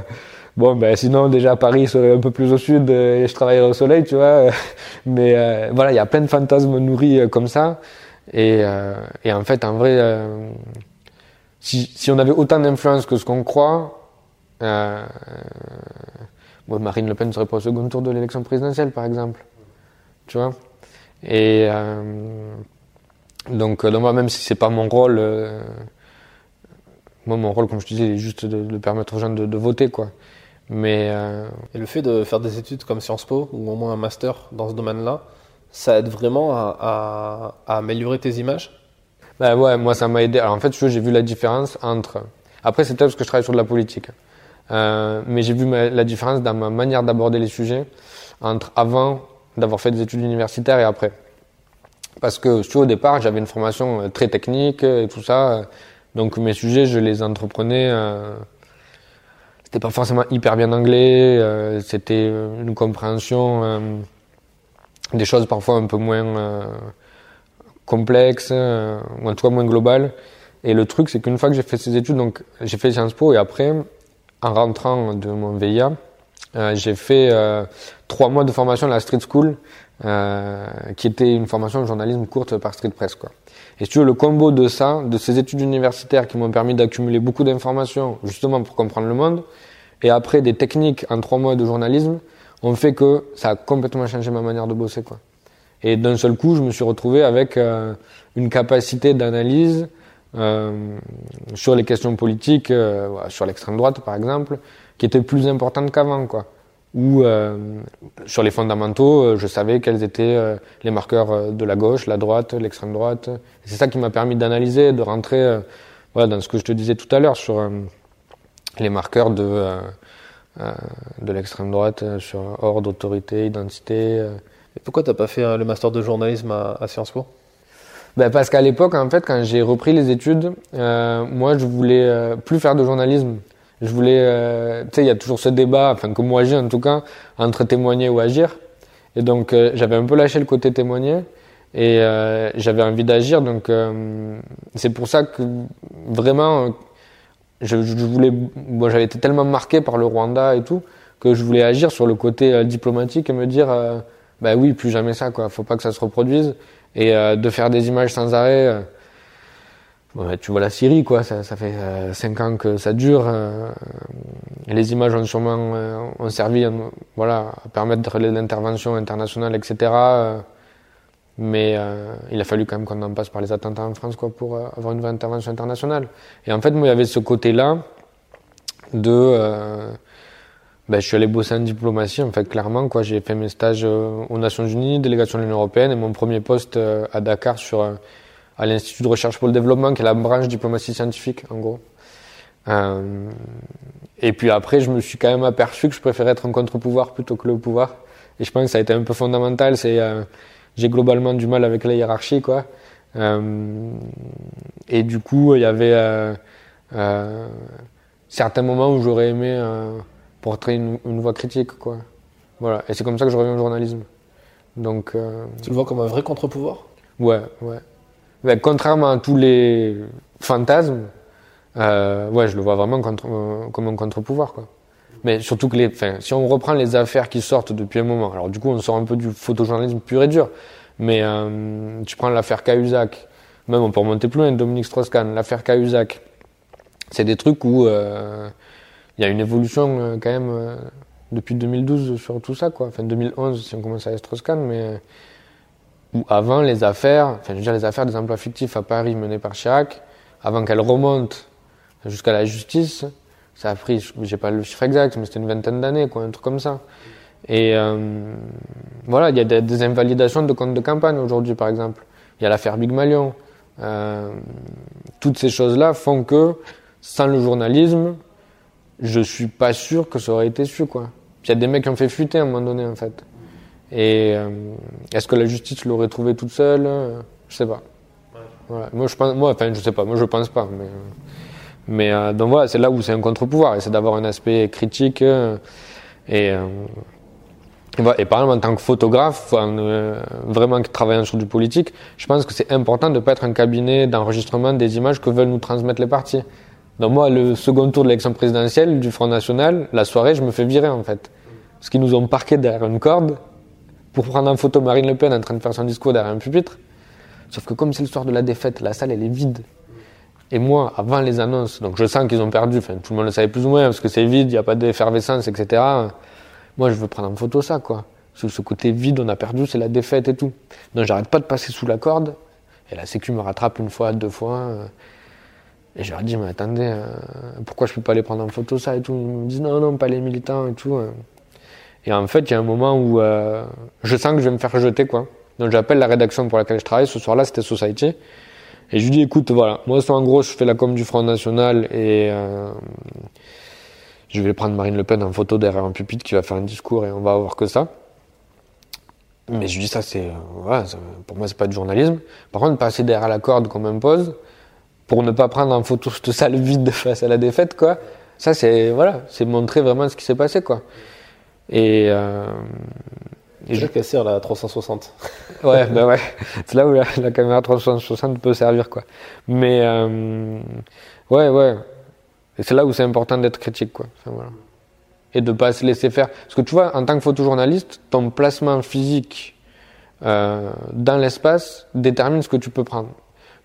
A: bon, ben sinon déjà Paris serait un peu plus au sud et je travaillerais au soleil, tu vois. [LAUGHS] Mais voilà, il y a plein de fantasmes nourris comme ça. Et, et, en fait, en vrai, si, si on avait autant d'influence que ce qu'on croit, Marine Le Pen serait pas au second tour de l'élection présidentielle, par exemple. Tu vois? Et euh, donc, euh, même si c'est pas mon rôle, euh, moi, mon rôle, comme je te disais, est juste de, permettre aux gens de, voter, quoi. Mais
B: et le fait de faire des études comme Sciences Po ou au moins un master dans ce domaine-là, ça aide vraiment à, améliorer tes images
A: Ben ouais, moi ça m'a aidé. Alors en fait, j'ai vu la différence entre. Après, c'est peut-être parce que je travaille sur de la politique. Euh, mais j'ai vu la différence dans ma manière d'aborder les sujets entre avant d'avoir fait des études universitaires et après. Parce que au départ, j'avais une formation euh, très technique et tout ça. Donc mes sujets, je les entreprenais. Euh, c'était pas forcément hyper bien anglais. Euh, c'était une compréhension des choses parfois un peu moins complexes, ou en tout cas moins globales. Et le truc, c'est qu'une fois que j'ai fait ces études, donc j'ai fait Sciences Po et après, en rentrant de mon VIA, euh, j'ai fait euh, trois mois de formation à la Street School, euh, qui était une formation de journalisme courte par Street Press. Quoi. Et si tu veux, le combo de ça, de ces études universitaires qui m'ont permis d'accumuler beaucoup d'informations, justement pour comprendre le monde, et après des techniques en trois mois de journalisme, ont fait que ça a complètement changé ma manière de bosser. Quoi. Et d'un seul coup, je me suis retrouvé avec euh, une capacité d'analyse euh, sur les questions politiques, euh, sur l'extrême droite par exemple, qui était plus importante qu'avant, quoi. Ou euh, sur les fondamentaux, je savais quels étaient les marqueurs de la gauche, la droite, l'extrême droite. C'est ça qui m'a permis d'analyser, de rentrer voilà, dans ce que je te disais tout à l'heure sur les marqueurs de, de l'extrême droite, sur ordre, autorité, identité.
B: Et pourquoi t'as pas fait le master de journalisme à, à Sciences Po?
A: Ben parce qu'à l'époque, en fait, quand j'ai repris les études, euh, moi, je voulais euh, plus faire de journalisme. Je voulais, euh, tu sais, il y a toujours ce débat, enfin que moi j'ai en tout cas, entre témoigner ou agir. Et donc, euh, j'avais un peu lâché le côté témoigner et euh, j'avais envie d'agir. Donc, c'est pour ça que vraiment, je, je voulais, bon, j'avais été tellement marqué par le Rwanda et tout que je voulais agir sur le côté diplomatique et me dire, bah oui, plus jamais ça, quoi. Faut pas que ça se reproduise et euh, de faire des images sans arrêt. Euh, bon, tu vois la Syrie, quoi. Ça, ça fait euh, cinq ans que ça dure. les images ont sûrement ont servi, voilà, à permettre l'intervention internationale, etc. Mais euh, il a fallu quand même qu'on en passe par les attentats en France quoi, pour euh, avoir une vraie intervention internationale. Et en fait, moi, il y avait ce côté-là de. Euh, ben, je suis allé bosser en diplomatie, en fait, clairement. Quoi. J'ai fait mes stages euh, aux Nations Unies, délégation de l'Union Européenne, et mon premier poste euh, à Dakar sur, à l'Institut de recherche pour le développement, qui est la branche diplomatie scientifique, en gros. Et puis après, je me suis quand même aperçu que je préférais être un contre-pouvoir plutôt que le pouvoir. Et je pense que ça a été un peu fondamental. C'est, j'ai globalement du mal avec la hiérarchie, quoi. Euh, et du coup, il y avait euh, euh, certains moments où j'aurais aimé porter une, une voix critique, quoi. Voilà. Et c'est comme ça que je reviens au journalisme. Donc,
B: Tu le vois comme un vrai contre-pouvoir?
A: Ouais, ouais. Mais contrairement à tous les fantasmes, euh, ouais, je le vois vraiment contre, euh, comme un contre-pouvoir, quoi. Mais surtout que les, enfin, si on reprend les affaires qui sortent depuis un moment, alors du coup, on sort un peu du photojournalisme pur et dur. Mais euh, tu prends l'affaire Cahuzac, même on peut remonter plus loin, Dominique Strauss-Kahn, l'affaire Cahuzac, c'est des trucs où euh, il y a une évolution euh, quand même euh, depuis 2012 sur tout ça, quoi. Enfin 2011 si on commence à Strauss-Kahn, mais où avant les affaires, enfin je veux dire les affaires des emplois fictifs à Paris menées par Chirac, avant qu'elles remontent jusqu'à la justice, ça a pris, j'ai pas le chiffre exact, mais c'était une vingtaine d'années, quoi, un truc comme ça. Et euh, voilà, il y a des, des invalidations de comptes de campagne aujourd'hui, par exemple. Il y a l'affaire Big Malion. Euh, toutes ces choses-là font que, sans le journalisme, je suis pas sûr que ça aurait été su, quoi. Il y a des mecs qui ont fait fuiter à un moment donné, en fait. Et euh, est-ce que la justice l'aurait trouvé toute seule? Je sais pas. Voilà. Moi, je pense, moi, enfin, je sais pas. Moi, je pense pas. Mais, euh, mais euh, donc voilà, c'est là où c'est un contre-pouvoir, et c'est d'avoir un aspect critique euh, et euh, et par exemple, en tant que photographe, en, vraiment travaillant sur du politique, je pense que c'est important de ne pas être un cabinet d'enregistrement des images que veulent nous transmettre les partis. Donc moi, le second tour de l'élection présidentielle du Front National, la soirée, je me fais virer en fait. Parce qu'ils nous ont parqué derrière une corde pour prendre en photo Marine Le Pen en train de faire son discours derrière un pupitre. Sauf que comme c'est le soir de la défaite, la salle elle est vide. Et moi, avant les annonces, donc je sens qu'ils ont perdu, enfin tout le monde le savait plus ou moins, parce que c'est vide, il n'y a pas d'effervescence, etc. Moi, je veux prendre en photo ça, quoi. Ce, ce côté vide, on a perdu, c'est la défaite et tout. Donc j'arrête pas de passer sous la corde. Et la sécu me rattrape une fois, deux fois. et je leur dis, mais attendez, euh, pourquoi je peux pas aller prendre en photo ça et tout? Ils me disent, non, non, pas les militants et tout. euh. Et en fait, il y a un moment où euh, je sens que je vais me faire rejeter, quoi. Donc j'appelle la rédaction pour laquelle je travaille. Ce soir-là, c'était Society. Et je lui dis, écoute, voilà, moi, en gros, je fais la com du Front National et euh, je vais prendre Marine Le Pen en photo derrière un pupitre qui va faire un discours et on va avoir que ça. Mais je lui dis, ça, c'est, euh, voilà, pour moi, c'est pas du journalisme. Par contre, passer derrière la corde qu'on m'impose pour ne pas prendre en photo cette salle vide face à la défaite, quoi. Ça, c'est, voilà, c'est montrer vraiment ce qui s'est passé, quoi. Et, euh, et je-
B: sert la 360.
A: Ouais, ben ouais. C'est là où la, caméra 360 peut servir, quoi. Mais, euh, ouais, ouais. Et c'est là où c'est important d'être critique, quoi. Et de pas se laisser faire. Parce que tu vois, en tant que photojournaliste, ton placement physique euh, dans l'espace détermine ce que tu peux prendre.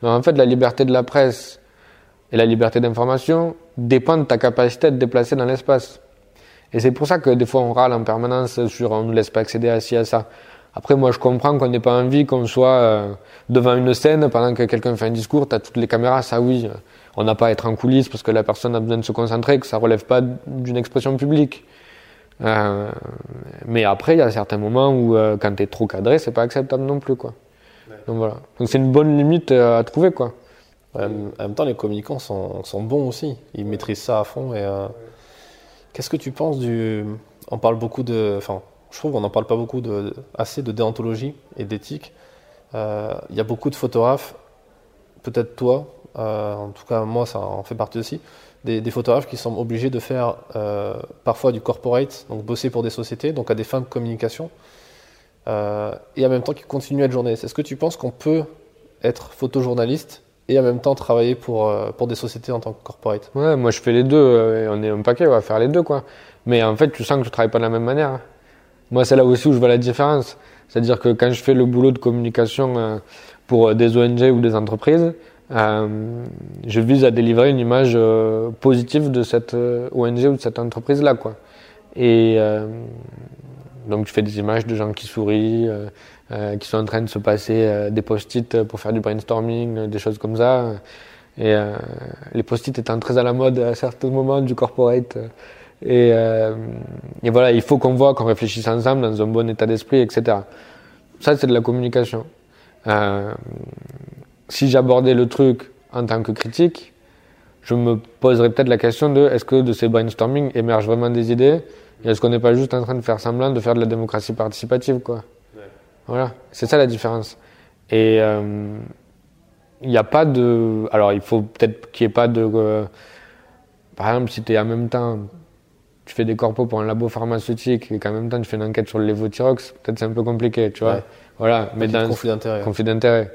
A: Donc, en fait, la liberté de la presse et la liberté d'information dépendent de ta capacité à te déplacer dans l'espace. Et c'est pour ça que des fois on râle en permanence sur on nous laisse pas accéder à ci, à ça. Après, moi je comprends qu'on n'ait pas envie qu'on soit euh, devant une scène pendant que quelqu'un fait un discours, tu as toutes les caméras, ça oui. On n'a pas à être en coulisses parce que la personne a besoin de se concentrer, que ça relève pas d'une expression publique. Euh, mais après, il y a certains moments où euh, quand tu es trop cadré, c'est pas acceptable non plus. Quoi. Donc voilà. Donc c'est une bonne limite euh, à trouver. quoi.
B: Ouais, en même temps, les communicants sont, sont bons aussi. Ils maîtrisent ça à fond. Et euh, qu'est-ce que tu penses du On parle beaucoup de. Enfin, je trouve qu'on n'en parle pas beaucoup de, assez de déontologie et d'éthique. Euh, Il y a beaucoup de photographes, peut-être toi, euh, en tout cas moi, ça en fait partie aussi, des, photographes qui sont obligés de faire euh, parfois du corporate, donc bosser pour des sociétés, donc à des fins de communication, et en même temps qui continuent à être journalistes. Est-ce que tu penses qu'on peut être photojournaliste et en même temps travailler pour, euh, pour des sociétés en tant que corporate
A: Ouais, moi je fais les deux. euh, et on est un paquet, on va faire les deux. quoi. Mais en fait, tu sens que tu travailles pas de la même manière. hein. Moi, c'est là aussi où je vois la différence. C'est-à-dire que quand je fais le boulot de communication euh, pour des ONG ou des entreprises, je vise à délivrer une image positive de cette ONG ou de cette entreprise-là. quoi. Et, donc, je fais des images de gens qui sourient, euh, euh, qui sont en train de se passer euh, des post-it pour faire du brainstorming, des choses comme ça. Et les post-it étant très à la mode à certains moments du corporate. Et, et voilà, il faut qu'on voit, qu'on réfléchisse ensemble dans un bon état d'esprit, etc. Ça, c'est de la communication. si j'abordais le truc en tant que critique, je me poserais peut-être la question de est-ce que de ces brainstorming émergent vraiment des idées et est-ce qu'on n'est pas juste en train de faire semblant de faire de la démocratie participative quoi? Voilà, c'est ça la différence. Et euh, il n'y a pas de. Alors il faut peut-être qu'il n'y ait pas de. Euh, par exemple, si tu es en même temps. Tu fais des corpos pour un labo pharmaceutique et qu'en même temps tu fais une enquête sur le lévothyrox, peut-être c'est un peu compliqué, tu vois. Voilà,
B: mais dans conflit d'intérêt.
A: Conflit d'intérêt.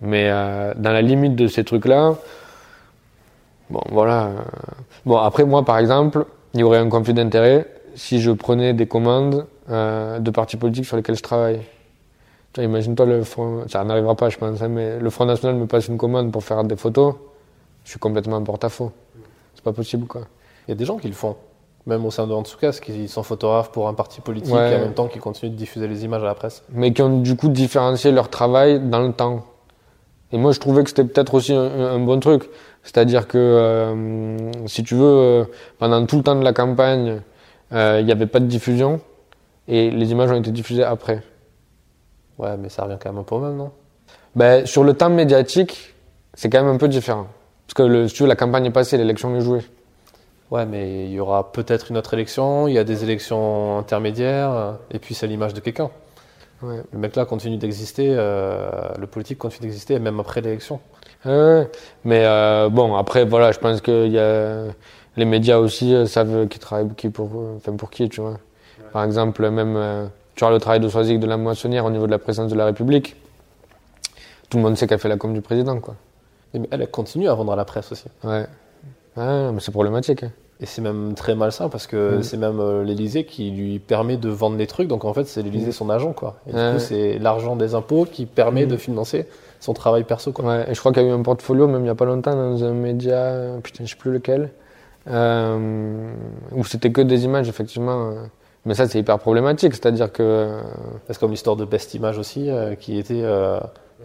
A: Mais euh, dans la limite de ces trucs-là, bon voilà. Bon après moi par exemple, il y aurait un conflit d'intérêt si je prenais des commandes euh, de partis politiques sur lesquels je travaille. Imagine-toi le Front, ça n'arrivera pas je pense, hein, mais le Front National me passe une commande pour faire des photos, je suis complètement en porte-à-faux. C'est pas possible quoi.
B: Il y a des gens qui le font, même au sein de Antsukas, qui sont photographes pour un parti politique et en même temps qui continuent de diffuser les images à la presse.
A: Mais qui ont du coup différencié leur travail dans le temps. Et moi je trouvais que c'était peut-être aussi un, bon truc. C'est-à-dire que euh, si tu veux, euh, pendant tout le temps de la campagne, euh, il n'y avait pas de diffusion et les images ont été diffusées après.
B: Ouais, mais ça revient quand même un peu au même, non?
A: Ben, Sur le temps médiatique, c'est quand même un peu différent. Parce que le, si tu veux, la campagne est passée, l'élection est jouée.
B: Ouais, mais il y aura peut-être une autre élection, il y a des élections intermédiaires, et puis c'est l'image de quelqu'un. Ouais. Le mec là continue d'exister, euh, le politique continue d'exister, même après l'élection.
A: Ouais, mais euh, bon, après, voilà, je pense qu'il y a les médias aussi euh, savent qui travaille qui pour, enfin pour qui, tu vois. Par exemple, même, euh, tu vois le travail de Soisic de la moissonnière au niveau de la présidence de la République. Tout le monde sait qu'elle fait la com du président, quoi.
B: Mais elle continue à vendre à la presse aussi.
A: Ouais. Ouais, mais c'est problématique. Hein.
B: Et c'est même très malsain parce que mm. c'est même euh, l'Elysée qui lui permet de vendre les trucs. Donc en fait, c'est l'Elysée mm. son agent, quoi. Et du coup, c'est l'argent des impôts qui permet mm. de financer son travail perso, quoi.
A: Ouais, et je crois qu'il y a eu un portfolio, même il n'y a pas longtemps, dans un média, putain, je sais plus lequel, euh, où c'était que des images, effectivement. Euh. Mais ça, c'est hyper problématique, c'est-à-dire que. Euh,
B: c'est comme l'histoire de Best Image aussi, euh, qui était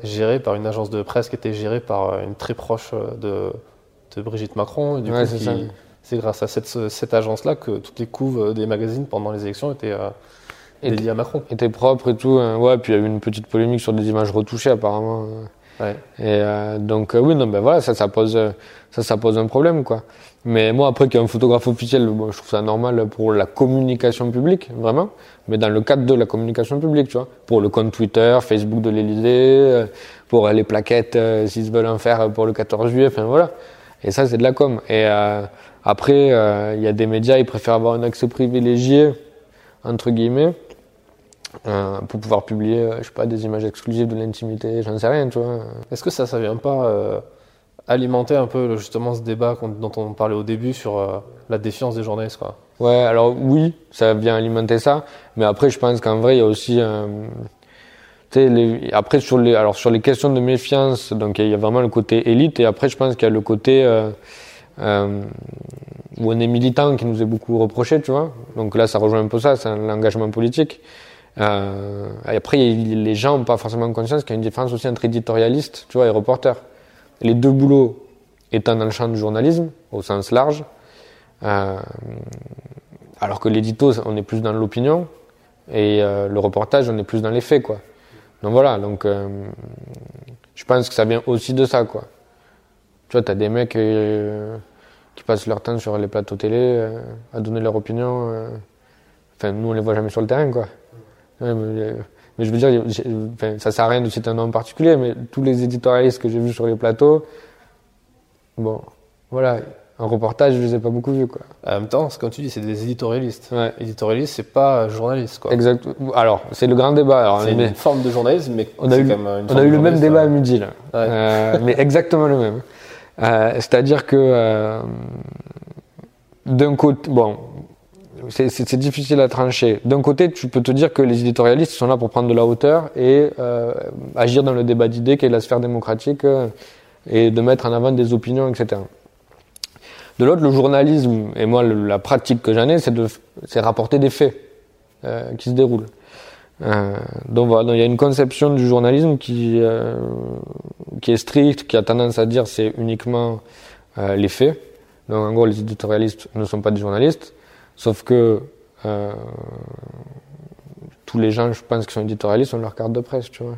B: gérée par une agence de presse qui était gérée par une très proche de, de Brigitte Macron. Et du coup, c'est grâce à cette, cette agence-là que toutes les couves des magazines pendant les élections étaient. dédiées à Macron.
A: Étaient propres et tout. Hein. Ouais, puis il y a eu une petite polémique sur des images retouchées apparemment. Ouais. Et donc oui, non, ben voilà, ça, ça pose, ça, ça pose un problème quoi. Mais moi, après qu'il y ait un photographe officiel, je trouve ça normal pour la communication publique, vraiment. Mais dans le cadre de la communication publique, tu vois. Pour le compte Twitter, Facebook de l'Elysée, euh, pour les plaquettes, euh, s'ils veulent en faire pour le 14 juillet, enfin voilà. Et ça, c'est de la com. Et euh, après, il y a des médias, ils préfèrent avoir un accès privilégié, entre guillemets, pour pouvoir publier, je sais pas, des images exclusives de l'intimité, j'en sais rien, tu vois.
B: Est-ce que ça, ça vient pas alimenter un peu justement ce débat dont on parlait au début sur euh, la défiance des journalistes. Quoi?
A: Ouais, alors oui, ça vient alimenter ça, mais après je pense qu'en vrai il y a aussi euh, les, après sur les alors sur les questions de méfiance, donc il y a vraiment le côté élite et après je pense qu'il y a le côté euh, euh, où on est militant qui nous est beaucoup reproché, tu vois. Donc là ça rejoint un peu ça, c'est l'engagement politique. Euh, après les gens n'ont pas forcément conscience qu'il y a une différence aussi entre éditorialiste, tu vois, et reporter les deux boulots étant dans le champ du journalisme, au sens large, euh, alors que l'édito, on est plus dans l'opinion, et euh, le reportage, on est plus dans les faits, quoi. Donc voilà, donc euh, je pense que ça vient aussi de ça, quoi. Tu vois, t'as des mecs qui passent leur temps sur les plateaux télé à donner leur opinion. Enfin, nous, on les voit jamais sur le terrain, quoi. Mais je veux dire, enfin, ça sert à rien de citer un nom en particulier, mais tous les éditorialistes que j'ai vus sur les plateaux, bon, voilà, un reportage, je les ai pas beaucoup vus, quoi.
B: En même temps, comme tu dis, c'est des éditorialistes. Ouais. Éditorialiste, c'est pas journaliste, quoi.
A: Exact. Alors, c'est le grand débat.
B: C'est une forme de journalisme, mais
A: on a eu,
B: comme
A: une on a eu le même débat à midi, là. Ouais. Euh, mais exactement le même. Euh, C'est-à-dire que euh, d'un côté, bon, c'est difficile à trancher. D'un côté, tu peux te dire que les éditorialistes sont là pour prendre de la hauteur et euh, agir dans le débat d'idées qui est la sphère démocratique euh, et de mettre en avant des opinions, etc. De l'autre, le journalisme, et moi la pratique que j'en ai, c'est de rapporter des faits. euh, qui se déroule. Euh, donc voilà, il y a une conception du journalisme qui, qui est stricte, qui a tendance à dire c'est uniquement les faits. Donc en gros, les éditorialistes ne sont pas des journalistes, sauf que euh, tous les gens, je pense, qui sont éditorialistes ont leur carte de presse, tu vois.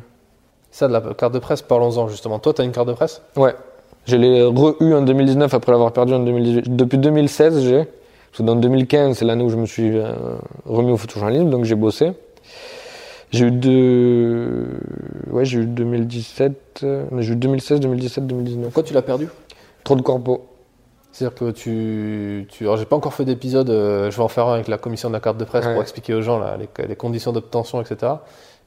B: Ça, de la carte de presse, parlons-en justement. Toi, tu as une carte de presse?
A: Ouais. Je l'ai re-eu en 2019 après l'avoir perdu en 2018. Depuis 2016, j'ai. Parce que dans 2015, c'est l'année où je me suis euh, remis au photojournalisme, donc j'ai bossé. J'ai eu deux. Ouais, j'ai eu 2017. euh, J'ai eu 2016, 2017, 2019.
B: Pourquoi tu l'as perdu?
A: Trop de corpo.
B: C'est-à-dire que tu. tu... Alors, j'ai pas encore fait d'épisode, euh, je vais en faire un avec la commission de la carte de presse
A: Ouais.
B: pour expliquer aux gens là, les, les conditions d'obtention, etc.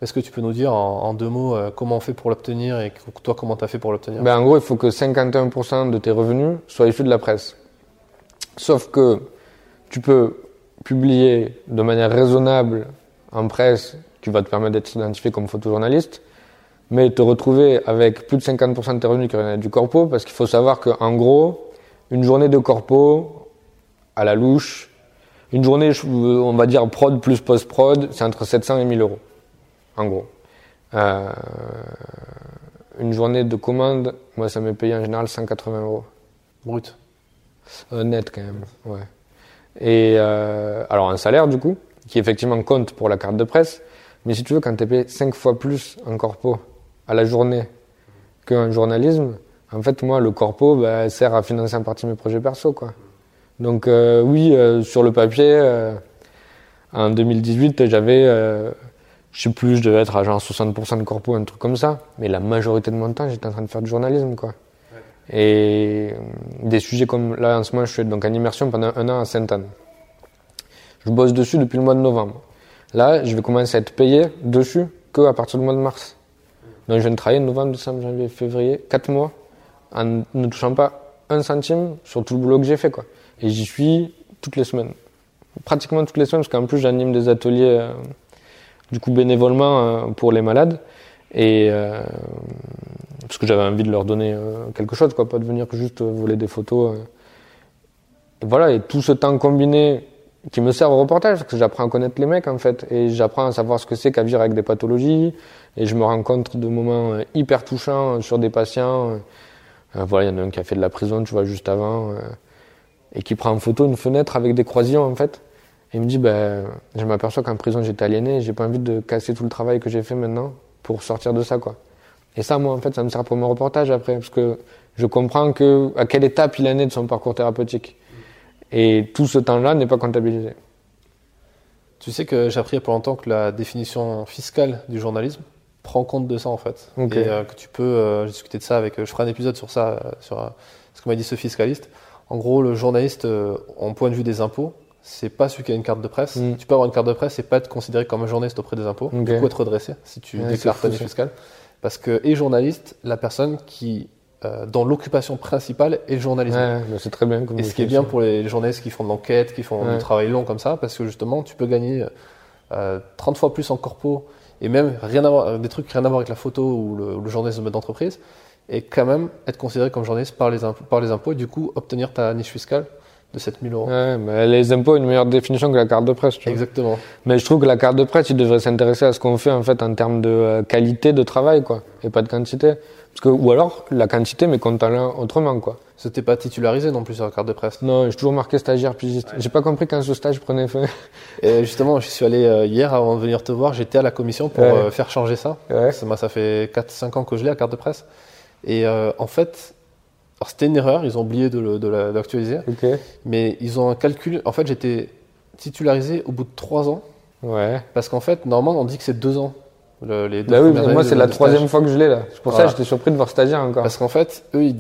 B: Est-ce que tu peux nous dire en, en deux mots euh, comment on fait pour l'obtenir et toi, comment tu as fait pour l'obtenir?
A: Ben, en gros, il faut que 51% de tes revenus soient issus de la presse. Sauf que tu peux publier de manière raisonnable en presse qui va te permettre d'être identifié comme photojournaliste, mais te retrouver avec plus de 50% de tes revenus qui reviennent du corpo, parce qu'il faut savoir qu'en gros, une journée de corpo, à la louche, une journée, on va dire prod plus post-prod, c'est entre 700 et 1000 euros. En gros. Euh, une journée de commande, moi ça m'est payé en général 180 euros.
B: Brut.
A: Euh, net quand même, ouais. Et euh, alors un salaire du coup, qui effectivement compte pour la carte de presse, mais si tu veux, quand tu es payé 5 fois plus en corpo à la journée qu'un journalisme, en fait moi le corpo bah, sert à financer en partie mes projets perso quoi. Donc euh, oui, euh, sur le papier, euh, en 2018 j'avais, je sais plus, je devais être à genre 60% de corpo, un truc comme ça, mais la majorité de mon temps j'étais en train de faire du journalisme quoi. Et des sujets comme là en ce moment, je suis donc en immersion pendant un an à Sainte-Anne. Je bosse dessus depuis le mois de novembre. Là, je vais commencer à être payé dessus que à partir du mois de mars. Donc je viens de travailler novembre, décembre, janvier, février, quatre mois, en ne touchant pas un centime sur tout le boulot que j'ai fait. Quoi. Et j'y suis toutes les semaines. Pratiquement toutes les semaines, parce qu'en plus j'anime des ateliers euh, du coup bénévolement euh, pour les malades. Et euh, parce que j'avais envie de leur donner quelque chose, quoi, pas de venir juste voler des photos. voilà, et tout ce temps combiné qui me sert au reportage, parce que j'apprends à connaître les mecs en fait, et j'apprends à savoir ce que c'est qu'à vivre avec des pathologies, et je me rencontre de moments hyper touchants sur des patients. Euh. Voilà, il y en a un qui a fait de la prison, tu vois, juste avant, euh, et qui prend en photo une fenêtre avec des croisillons en fait. Et il me dit, ben, je m'aperçois qu'en prison j'étais aliéné, j'ai pas envie de casser tout le travail que j'ai fait maintenant pour sortir de ça, quoi. Et ça, moi, en fait, ça me sert pour mon reportage après, parce que je comprends que à quelle étape il en est de son parcours thérapeutique. Et tout ce temps-là n'est pas comptabilisé.
B: Tu sais que j'ai appris il y a pas longtemps que la définition fiscale du journalisme prend compte de ça en fait.
A: Ok.
B: Et euh, que tu peux, euh, j'ai discuté de ça avec, euh, je ferai un épisode sur ça, euh, sur ce que m'a dit ce fiscaliste. En gros, le journaliste, en point de vue des impôts, c'est pas celui qui a une carte de presse.
A: Mm.
B: Tu peux avoir une carte de presse et pas être considéré comme un journaliste auprès des impôts.
A: Ok.
B: Du coup, être redressé si tu
A: Ouais,
B: déclares ta fiscale. Parce que, et journaliste, la personne qui, euh, dont l'occupation principale est le journalisme.
A: Ouais, ben, c'est très bien. Comme
B: Et ce qui est bien pour les journalistes qui font de l'enquête, qui font
A: Ouais.
B: du travail long comme ça, parce que justement, tu peux gagner euh, 30 fois plus en corpo et même rien à voir, des trucs rien à voir avec la photo ou le, ou le journalisme d'entreprise, et quand même être considéré comme journaliste par les, impôts, par les impôts et du coup obtenir ta niche fiscale de 7000 euros.
A: Ouais, les impôts ont une meilleure définition que la carte de presse. Tu vois.
B: Exactement.
A: Mais je trouve que la carte de presse, il devrait s'intéresser à ce qu'on fait en fait en termes de euh, qualité de travail, quoi, et pas de quantité. Parce que, ou alors la quantité, mais comptant autrement, quoi.
B: C'était pas titularisé non plus sur la carte de presse.
A: Non, j'ai toujours marqué stagiaire pigiste. J'ai pas compris quand ce stage prenait fin.
B: Et justement, je suis allé euh, hier avant de venir te voir, j'étais à la commission pour
A: Ouais.
B: euh, faire changer ça.
A: Ouais.
B: Ça, fait 4-5 ans que je l'ai, la carte de presse. Et euh, en fait, c'était une erreur, ils ont oublié de l'actualiser. Mais ils ont un calcul. En fait, j'étais titularisé au bout de 3 ans.
A: Ouais.
B: Parce qu'en fait, normalement, on dit que c'est 2 ans. Le- les deux
A: Bah oui, moi c'est la troisième fois que je l'ai là. C'est pour ça
B: Voilà.
A: que j'étais surpris de voir stagiaire encore.
B: Parce qu'en fait, eux, ils,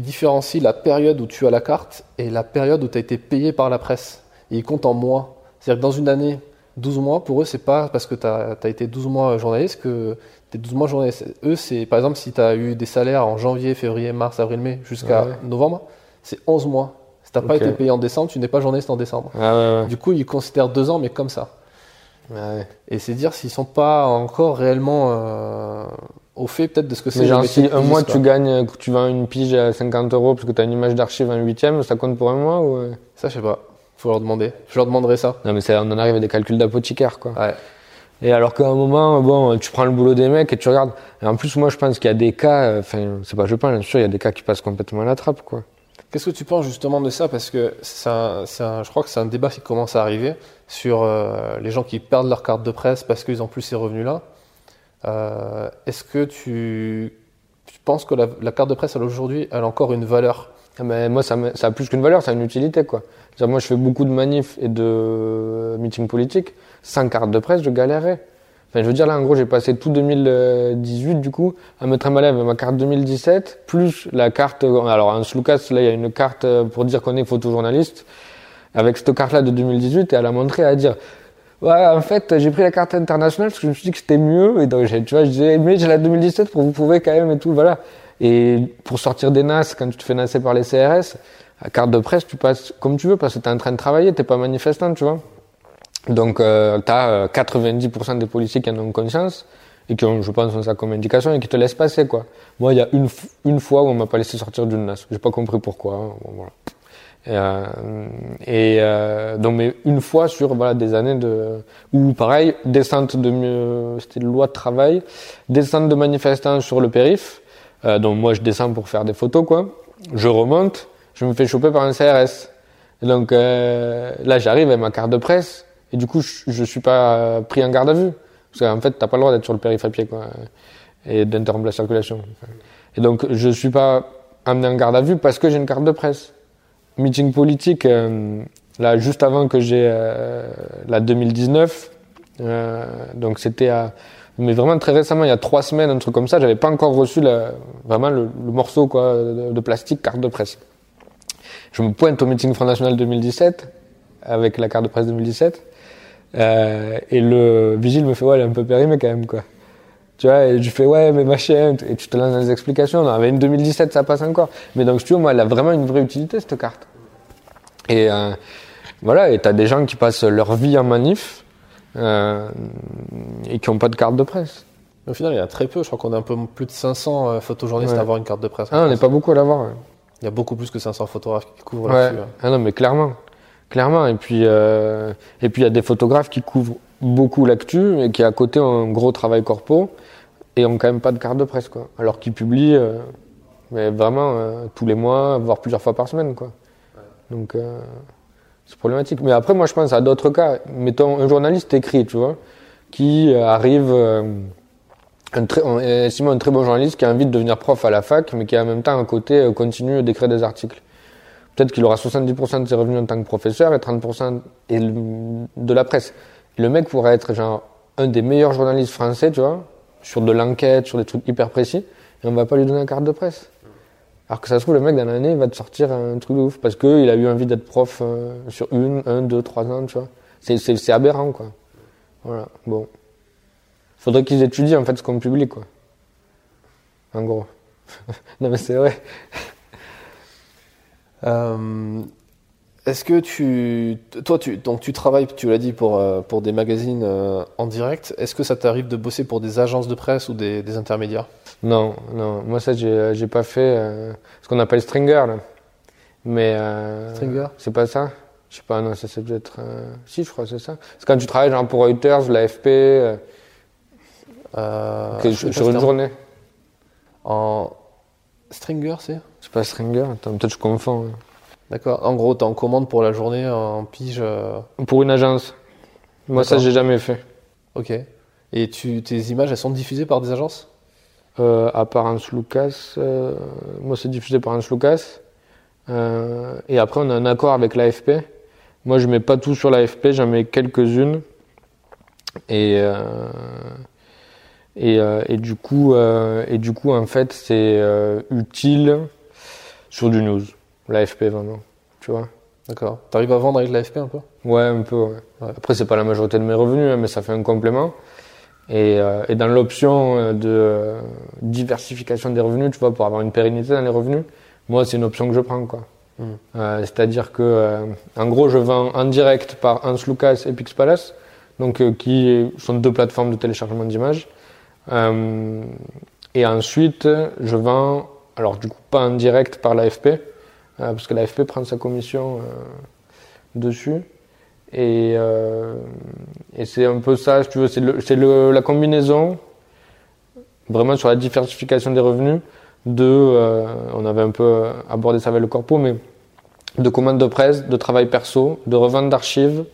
B: différencient la période où tu as la carte et la période où tu as été payé par la presse. Et ils comptent en mois. C'est-à-dire que dans une année, 12 mois, pour eux, c'est pas parce que tu as, été 12 mois journaliste que tu es 12 mois journaliste. Eux, c'est par exemple si tu as eu des salaires en janvier, février, mars, avril, mai jusqu'à
A: Ouais.
B: novembre, c'est 11 mois. Si tu pas
A: Ok.
B: été payé en décembre, tu n'es pas journaliste en décembre.
A: Ah ouais, ouais.
B: Du coup, ils considèrent deux ans, mais comme ça.
A: Ouais.
B: Et c'est dire s'ils sont pas encore réellement euh, au fait peut-être de ce que c'est.
A: Genre si un mois tu gagnes, tu vends une pige à 50 euros parce que tu as une image d'archive en huitième, ça compte pour un mois ou euh?
B: Ça, je sais pas. Faut leur demander. Je leur demanderai ça.
A: Non, mais on en arrive à des calculs d'apothicaire, quoi.
B: Ouais.
A: Et alors qu'à un moment, bon, tu prends le boulot des mecs et tu regardes. Et en plus, moi, je pense qu'il y a des cas, euh, enfin, c'est pas je pense, bien sûr, il y a des cas qui passent complètement à la trappe, quoi.
B: Qu'est-ce que tu penses justement de ça? Parce que c'est je crois que c'est un débat qui commence à arriver sur euh, les gens qui perdent leur carte de presse parce qu'ils n'ont plus ces revenus-là. Euh, Est-ce que tu, tu penses que la, la carte de presse, elle, aujourd'hui, elle a encore une valeur?
A: Ben, moi, ça, ça a plus qu'une valeur, ça a une utilité, quoi. Moi, je fais beaucoup de manifs et de meetings politiques. Sans carte de presse, je galérais. Enfin, je veux dire, là, en gros, j'ai passé tout 2018, du coup, à me trimballer avec ma carte 2017, plus la carte, alors, en Lucas, là, il y a une carte pour dire qu'on est photojournaliste. Avec cette carte-là de 2018, et à la montrer, à dire, ouais, en fait, j'ai pris la carte internationale parce que je me suis dit que c'était mieux, et donc, tu vois, je disais, mais j'ai la 2017 pour vous prouver quand même et tout, voilà. Et pour sortir des NAS, quand tu te fais nasser par les CRS, la carte de presse, tu passes comme tu veux parce que tu es en train de travailler, t'es pas manifestant, tu vois. Donc, euh, tu as 90% des policiers qui en ont conscience et qui ont, je pense, ont ça comme indication et qui te laissent passer, quoi. Moi, il y a une, une fois où on m'a pas laissé sortir d'une NAS. J'ai pas compris pourquoi. hein. Bon, voilà. Euh, et euh, donc, mais une fois sur voilà, des années de. Ou pareil, descente de. C'était loi de travail, descente de manifestants sur le périph'. Euh, donc, moi, je descends pour faire des photos, quoi. Je remonte, je me fais choper par un CRS. Et donc, là, j'arrive avec ma carte de presse. Et du coup, je, je suis pas pris en garde à vue. Parce qu'en fait, t'as pas le droit d'être sur le périph' à pied, quoi. Et d'interrompre la circulation. Et donc, je suis pas amené en garde à vue parce que j'ai une carte de presse meeting politique, euh, là, juste avant que j'ai euh, la 2019, euh, donc c'était à, mais vraiment très récemment, il y a trois semaines, un truc comme ça, j'avais pas encore reçu la, vraiment le, le morceau quoi, de, de plastique carte de presse. Je me pointe au meeting Front National 2017 avec la carte de presse 2017 euh, et le vigile me fait ouais, elle est un peu périmée quand même quoi. Tu vois, et je fais ouais, mais machin, et tu te lances dans des explications. Non, avec une 2017, ça passe encore. Mais donc, tu veux, moi, elle a vraiment une vraie utilité, cette carte. Et euh, voilà, et t'as des gens qui passent leur vie en manif euh, et qui n'ont pas de carte de presse.
B: Au final, il y a très peu. Je crois qu'on est un peu plus de 500 euh, photojournalistes
A: Ouais.
B: à avoir une carte de presse.
A: Ah, on n'est pas beaucoup à l'avoir. ouais.
B: Il y a beaucoup plus que 500 photographes qui couvrent
A: Ouais.
B: là-dessus. hein.
A: Ah non, mais clairement, clairement. Et puis, euh, et puis il y a des photographes qui couvrent beaucoup l'actu et qui à côté un gros travail corpo et ont quand même pas de carte de presse, quoi. Alors qu'ils publient, euh, mais vraiment euh, tous les mois, voire plusieurs fois par semaine, quoi. Donc euh, c'est problématique. Mais après, moi, je pense à d'autres cas. Mettons un journaliste écrit, tu vois, qui arrive. un très, on estime un très bon journaliste qui a envie de devenir prof à la fac, mais qui en même temps à côté continue d'écrire des articles. Peut-être qu'il aura 70% de ses revenus en tant que professeur et 30% et le- de la presse. Le mec pourrait être genre un des meilleurs journalistes français, tu vois, sur de l'enquête, sur des trucs hyper précis, et on va pas lui donner la carte de presse. Alors que ça se trouve, le mec, dans l'année, il va te sortir un truc de ouf, parce qu'il a eu envie d'être prof euh, sur une, un, deux, trois ans, tu vois. C'est aberrant, quoi. Voilà, bon. Faudrait qu'ils étudient, en fait, ce qu'on publie, quoi. En gros. [LAUGHS] non, mais c'est vrai.
B: Euh, Est-ce que tu, toi, tu, donc tu travailles, tu l'as dit pour euh, pour des magazines euh, en direct. Est-ce que ça t'arrive de bosser pour des agences de presse ou des, des intermédiaires?
A: Non, non, moi ça j'ai j'ai pas fait euh, ce qu'on appelle stringer là. Mais euh,
B: Stringer?
A: c'est pas ça? Je sais pas, non, ça c'est peut-être. euh, Si, je crois que c'est ça. C'est quand tu travailles genre pour Reuters, l'AFP, euh,
B: euh,
A: sur
B: si
A: une journée.
B: En stringer, c'est?
A: C'est pas stringer. Attends, peut-être je confonds.
B: D'accord. En gros, t'es en commande pour la journée en pige. euh.
A: Pour une agence. Moi ça j'ai jamais fait.
B: Ok. Et tu, tes images, elles sont diffusées par des agences?
A: Euh, à part Hans Lucas, euh, moi c'est diffusé par Hans Lucas. Euh, et après on a un accord avec l'AFP. Moi je mets pas tout sur l'AFP, j'en mets quelques-unes. Et, euh, et, euh, et du coup, euh, et du coup en fait c'est euh, utile sur du news, l'AFP vraiment, tu vois.
B: D'accord. T'arrives à vendre avec l'AFP un peu?
A: Ouais, un peu. ouais.
B: Ouais.
A: Après, c'est pas la majorité de mes revenus, hein, mais ça fait un complément. Et, euh, et dans l'option euh, de euh, diversification des revenus, tu vois, pour avoir une pérennité dans les revenus, moi, c'est une option que je prends, quoi.
B: Mm.
A: Euh, C'est-à-dire que, euh, en gros, je vends en direct par Hans Lucas et Pixpalace, donc euh, qui sont deux plateformes de téléchargement d'images. Euh, et ensuite, je vends, alors du coup, pas en direct par l'AFP, parce que l'AFP prend sa commission. euh, dessus. Et, euh, et c'est un peu ça, si tu veux, c'est la combinaison, vraiment sur la diversification des revenus, de, euh, on avait un peu abordé ça avec le corpo, mais de commandes de presse, de travail perso, de revente d'archives,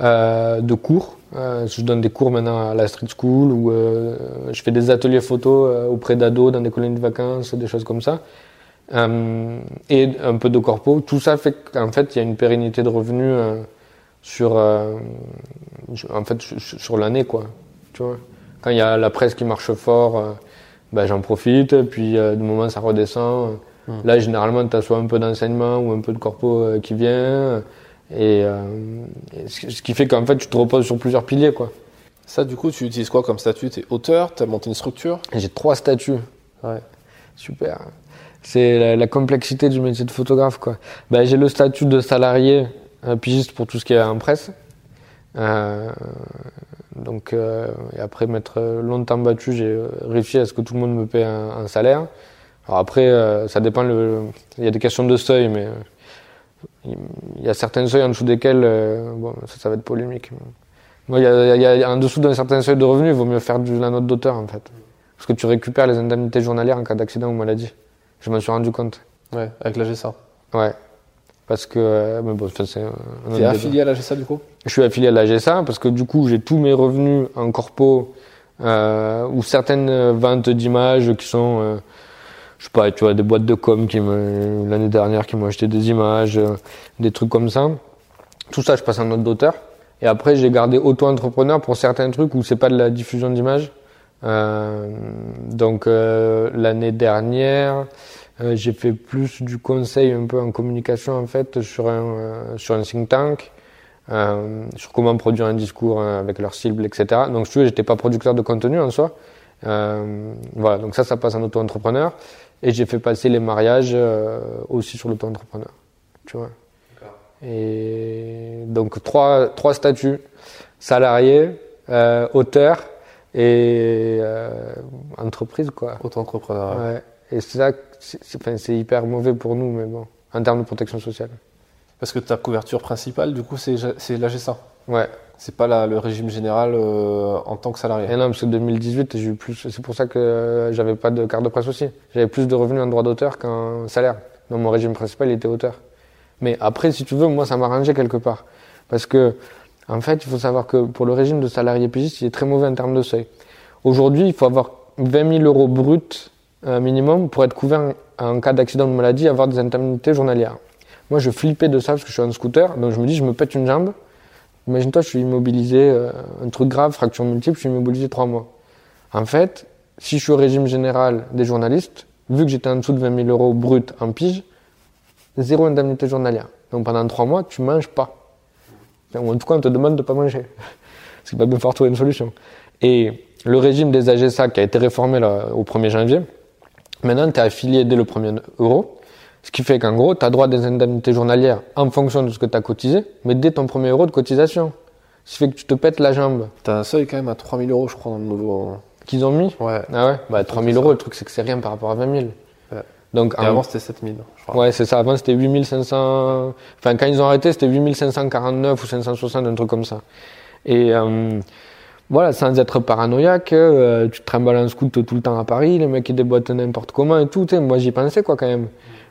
A: euh, de cours. Euh, je donne des cours maintenant à la street school ou euh, je fais des ateliers photos euh, auprès d'ados dans des colonies de vacances, des choses comme ça. Euh, et un peu de corpo. Tout ça fait qu'en fait, il y a une pérennité de revenus euh, sur, euh, en fait, sur l'année, quoi. Tu vois? Quand il y a la presse qui marche fort, ben, j'en profite. Puis, du moment ça redescend,
B: Hmm.
A: là, généralement, tu as soit un peu d'enseignement ou un peu de corpo qui vient. Et, ce qui fait qu'en fait, tu te reposes sur plusieurs piliers, quoi.
B: Ça, du coup, tu utilises quoi comme statut? T'es auteur? T'as monté une structure?
A: J'ai trois statuts.
B: Ouais.
A: Super. C'est la, la complexité du métier de photographe, quoi. Ben, j'ai le statut de salarié, euh, pigiste pour tout ce qui est en presse. Euh, donc, euh, et après m'être longtemps battu, j'ai euh, réussi à ce que tout le monde me paie un, un salaire. Alors après, euh, ça dépend. Il y a des questions de seuil, mais il y a certains seuils en dessous desquels, bon, ça, ça va être polémique. Moi, il y a, il y a en dessous d'un certain seuil de revenus, il vaut mieux faire de la note d'auteur, en fait. Parce que tu récupères les indemnités journalières en cas d'accident ou maladie. Je m'en suis rendu compte.
B: Ouais, avec la GSA.
A: Ouais. Parce que, mais bon, c'est
B: T'es affilié à la GSA, du coup?
A: Je suis affilié à la GSA parce que du coup, j'ai tous mes revenus en corpo euh, ou certaines ventes d'images qui sont, euh, je sais pas, tu vois, des boîtes de com qui me, l'année dernière qui m'ont acheté des images, euh, des trucs comme ça. Tout ça, je passe en note d'auteur. Et après, j'ai gardé auto-entrepreneur pour certains trucs où c'est pas de la diffusion d'images. Euh, donc euh, l'année dernière, euh, j'ai fait plus du conseil un peu en communication en fait sur un euh, sur un think tank, euh, sur comment produire un discours euh, avec leur cible, etc. Donc si tu veux, j'étais pas producteur de contenu en soi. Euh, voilà, donc ça, ça passe en auto-entrepreneur. Et j'ai fait passer les mariages euh, aussi sur l'auto-entrepreneur. Tu vois. Et donc trois trois statuts salarié, euh, auteur et euh, entreprise quoi.
B: Auto-entrepreneur. ouais.
A: Ouais. Et c'est ça, que c'est c'est- enfin, c'est hyper mauvais pour nous, mais bon, en termes de protection sociale.
B: Parce que ta couverture principale, du coup, c'est c'est la GSA.
A: Ouais.
B: C'est pas la- le régime général euh, en tant que salarié.
A: Et non, parce que 2018, j'ai eu plus. C'est pour ça que euh, j'avais pas de carte de presse aussi. J'avais plus de revenus en droit d'auteur qu'en salaire. Donc mon régime principal, il était auteur. Mais après, si tu veux, moi, ça m'arrangeait quelque part. Parce que, en fait, il faut savoir que pour le régime de salarié pigiste, il est très mauvais en termes de seuil. Aujourd'hui, il faut avoir 20 000 euros bruts euh, minimum pour être couvert en, cas d'accident de maladie avoir des indemnités journalières. Moi, je flippais de ça parce que je suis en scooter. Donc, je me dis, je me pète une jambe. Imagine-toi, je suis immobilisé, euh, un truc grave, fracture multiple, je suis immobilisé trois mois. En fait, si je suis au régime général des journalistes, vu que j'étais en dessous de 20 000 euros brut en pige, zéro indemnité journalière. Donc pendant trois mois, tu manges pas. Ou en tout cas, on te demande de pas manger. Ce qui va bien falloir trouver une solution. Et le régime des AGSA qui a été réformé là, au 1er janvier, maintenant tu es affilié dès le 1er euro. Ce qui fait qu'en gros, tu as droit à des indemnités journalières en fonction de ce que tu as cotisé, mais dès ton premier euro de cotisation. Ce qui fait que tu te pètes la jambe
B: T'as un seuil quand même à 3000 euros, je crois, dans le nouveau.
A: qu'ils ont mis?
B: Ouais.
A: Ah ouais? Bah 3000
B: c'est
A: euros, le truc c'est que c'est rien par rapport à 20 000. Donc
B: Et avant, c'était 7000, je crois.
A: Ouais, c'est ça. Avant, c'était 8500. Enfin, quand ils ont arrêté, c'était 8549 ou 560, un truc comme ça. Et euh, voilà, sans être paranoïaque, euh, tu te trimbales en scout tout le temps à Paris, les mecs ils déboîtent n'importe comment et tout. Moi, j'y pensais quoi quand même.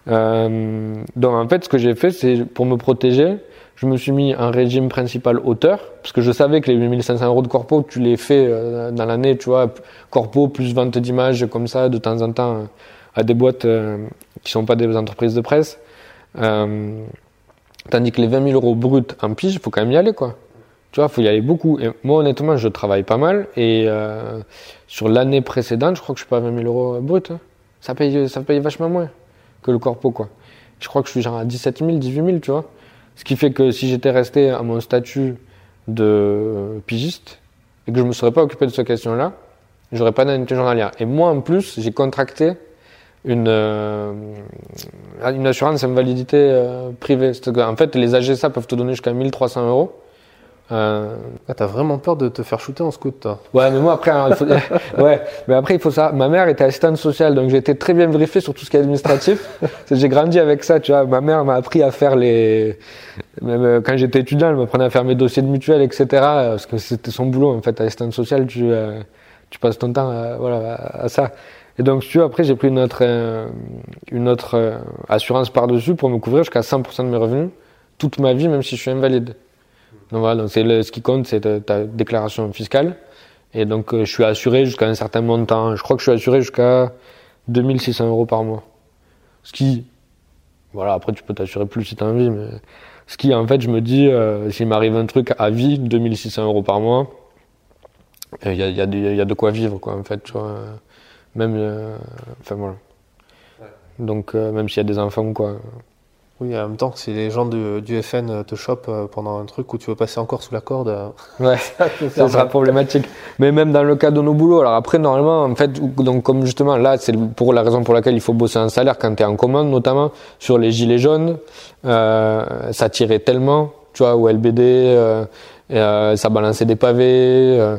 A: Euh, donc en fait, ce que j'ai fait, c'est pour me protéger, je me suis mis un régime principal auteur, parce que je savais que les 8500 euros de corpo, tu les fais euh, dans l'année, tu vois, corpo plus vente d'images comme ça, de temps en temps, euh, à des boîtes euh, qui sont pas des entreprises de presse. Euh, tandis que les 20 000 euros bruts en pige, il faut quand même y aller, quoi. Tu vois, faut y aller beaucoup. Moi, honnêtement, je travaille pas mal. Et euh, sur l'année précédente, je crois que je suis pas à 20 000 euros bruts. hein. Ça paye, ça paye vachement moins que le corpo, quoi. Je crois que je suis à 17 000, 18 000, tu vois. Ce qui fait que si j'étais resté à mon statut de pigiste et que je me serais pas occupé de cette question-là, j'aurais pas d'indemnité journalière. Et moi, en plus, j'ai contracté une, euh, une assurance invalidité euh, privée. C'est-à-dire qu'en fait, les AGSA peuvent te donner jusqu'à 1300 euros Euh,
B: Ah, t'as vraiment peur de te faire shooter en scout, toi?
A: Ouais, mais moi après, alors, il faut... [LAUGHS] ouais, mais après il faut ça. Ma mère était assistante sociale, donc j'ai été très bien vérifié sur tout ce qui est administratif. [LAUGHS] J'ai grandi avec ça, tu vois. Ma mère m'a appris à faire les, même euh, quand j'étais étudiant, elle m'apprenait à faire mes dossiers de mutuelle, etc. Parce que c'était son boulot en fait, assistante sociale, tu, euh, tu passes ton temps, voilà, à ça. Et donc, tu vois, après j'ai pris une autre, euh, une autre euh, assurance par dessus pour me couvrir jusqu'à 100% de mes revenus toute ma vie, même si je suis invalide. Donc voilà, donc c'est le, ce qui compte, c'est ta, déclaration fiscale. Et donc, euh, je suis assuré jusqu'à un certain montant. Je crois que je suis assuré jusqu'à 2600 euros par mois. Ce qui, voilà, après tu peux t'assurer plus si tu as envie, mais ce qui, en fait, je me dis, s'il m'arrive un truc à vie, 2600 euros par mois, il y a, y, a y a de quoi vivre, quoi, en fait, tu vois. Même, euh, enfin voilà. Donc, euh, même s'il y a des enfants ou quoi.
B: Oui, en même temps, si les gens du FN te chopent euh, pendant un truc où tu veux passer encore sous la corde, euh, [LAUGHS]
A: Ouais. [LAUGHS]
B: ça
A: sera problématique. Mais même dans le cas de nos boulots, alors après, normalement, en fait, donc comme justement, là, c'est pour la raison pour laquelle il faut bosser un salaire quand tu es en commande, notamment sur les gilets jaunes, euh, ça tirait tellement, tu vois, au LBD, euh, euh, ça balançait des pavés, euh,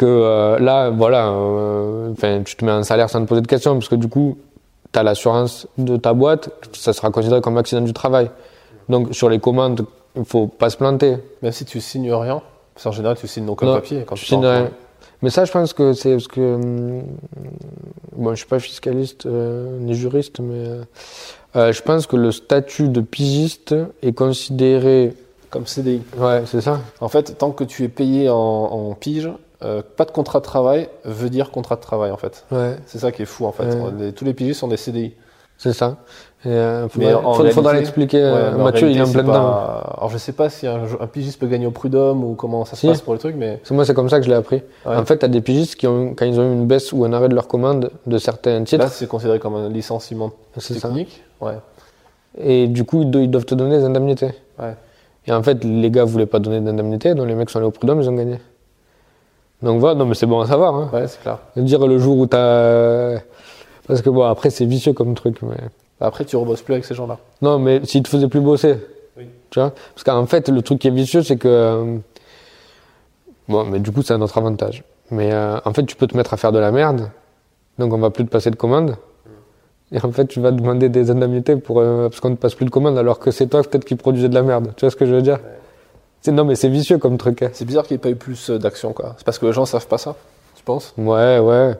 A: que euh, là, voilà, euh, enfin, tu te mets un salaire sans te poser de questions, parce que du coup, tu as l'assurance de ta boîte, ça sera considéré comme accident du travail. Donc sur les commandes, il faut pas se planter.
B: Même si tu signes rien, parce qu'en général, tu signes aucun
A: Non,
B: papier quand tu
A: signe
B: pars en
A: rien. Mais ça, je pense que c'est parce que hum, bon, je suis pas fiscaliste euh, ni juriste, mais euh, euh, je pense que le statut de pigiste est considéré.
B: Comme CDI.
A: Ouais, c'est ça.
B: En fait, tant que tu es payé en, en pige, euh, pas de contrat de travail veut dire contrat de travail, en fait.
A: Ouais,
B: C'est ça qui est fou, en fait.
A: Ouais.
B: Tous les pigistes sont des CDI.
A: c'est ça. Et, euh,
B: Mais
A: faudrait,
B: en
A: faudra- l'expliquer.
B: Ouais,
A: euh, Mathieu, il est en plein dedans.
B: pas- Alors, je sais pas si un, un pigiste peut gagner au prud'homme ou comment ça se
A: Si.
B: passe pour le truc, mais
A: C'est moi, c'est comme ça que je l'ai appris. En fait, t'as des pigistes qui ont, quand ils ont eu une baisse ou un arrêt de leur commande de certains titres,
B: là, c'est considéré comme un licenciement
A: ça.
B: technique. Ouais.
A: Et du coup, ils do- ils doivent te donner des indemnités.
B: Ouais.
A: Et en fait, les gars voulaient pas donner d'indemnité, donc les mecs sont allés au prud'homme, ils ont gagné. Donc voilà, non mais c'est bon à savoir. Hein.
B: Ouais, c'est clair.
A: Dire le jour où t'as... Parce que bon, après c'est vicieux comme truc. Mais...
B: Après, tu rebosses plus avec ces gens-là.
A: Non, mais s'ils te faisaient plus bosser.
B: Oui.
A: Tu vois? Parce qu'en fait, le truc qui est vicieux, c'est que... euh, Bon, mais du coup, c'est un autre avantage. Mais euh, en fait, tu peux te mettre à faire de la merde, donc on va plus te passer de commande. Et en fait, tu vas demander des indemnités pour, euh, parce qu'on ne passe plus de commande, alors que c'est toi peut-être qui produisais de la merde. Tu vois ce que je veux dire? Non, mais c'est vicieux comme truc. hein.
B: C'est bizarre qu'il n'y ait pas eu plus euh, d'action, quoi. C'est parce que les gens savent pas ça, tu penses?
A: Ouais, ouais.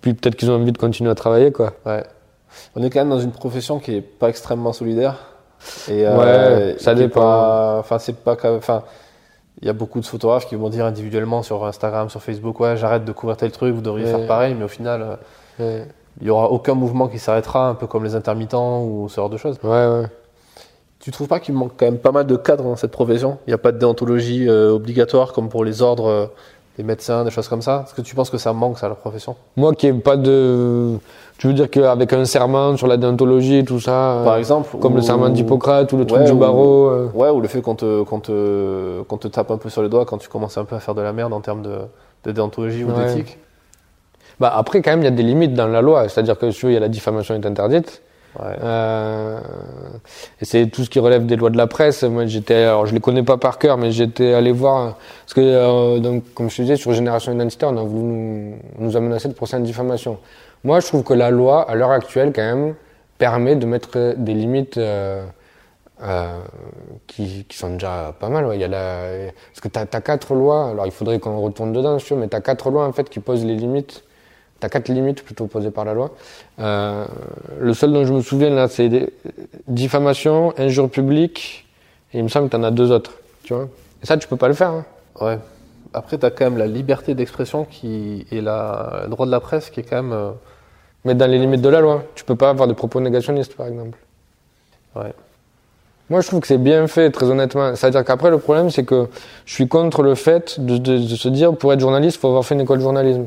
A: Puis peut-être qu'ils ont envie de continuer à travailler, quoi.
B: Ouais. On est quand même dans une profession qui est pas extrêmement solidaire. Et,
A: Ouais, ça dépend.
B: Enfin, c'est pas. Enfin, il y a beaucoup de photographes qui vont dire individuellement sur Instagram, sur Facebook, ouais, j'arrête de couvrir tel truc, vous devriez
A: Ouais.
B: faire pareil, mais au final, euh,
A: Ouais,
B: il y aura aucun mouvement qui s'arrêtera, un peu comme les intermittents ou ce genre de choses.
A: ouais. ouais.
B: Tu trouves pas qu'il manque quand même pas mal de cadres dans cette profession? Il n'y a pas de déontologie euh, obligatoire comme pour les ordres euh, des médecins, des choses comme ça? Est-ce que tu penses que ça manque, ça, à la profession?
A: Moi qui ai pas de. Tu veux dire qu'avec un serment sur la déontologie et tout ça.
B: Par
A: euh,
B: exemple
A: Comme le serment d'Hippocrate ou le truc
B: Ouais,
A: du
B: ou-
A: barreau.
B: Ouais, ou le fait qu'on te, qu'on te, qu'on te tape un peu sur les doigts quand tu commences un peu à faire de la merde en termes de, de déontologie ou
A: Ouais.
B: d'éthique.
A: Bah après, quand même, il y a des limites dans la loi. C'est-à-dire que si tu veux, il y a la diffamation est interdite. Euh, et c'est tout ce qui relève des lois de la presse. Moi, j'étais, alors je les connais pas par cœur, mais j'étais allé voir parce que euh, donc, comme je te disais, sur Génération Identitaire, on a voulu nous, nous amenacer de procès de diffamation. Moi, je trouve que la loi, à l'heure actuelle, quand même, permet de mettre des limites euh, euh, qui, qui sont déjà pas mal. ouais. Il y a la, parce que t'as as quatre lois. Alors, il faudrait qu'on retourne dedans, tu veux, mais t'as quatre lois en fait qui posent les limites. T'as quatre limites plutôt posées par la loi. Euh, le seul dont je me souviens là, c'est des- diffamation, injure publique, et il me semble que t'en as deux autres, tu vois. Et ça, tu peux pas le faire. hein.
B: ouais. Après, tu as quand même la liberté d'expression qui et la, le droit de la presse qui est quand même. euh,
A: Mais dans les limites de la loi, tu peux pas avoir des propos négationnistes, par exemple.
B: Ouais.
A: Moi, je trouve que c'est bien fait, très honnêtement. C'est-à-dire qu'après, le problème, c'est que je suis contre le fait de, de- de se dire, pour être journaliste, il faut avoir fait une école de journalisme.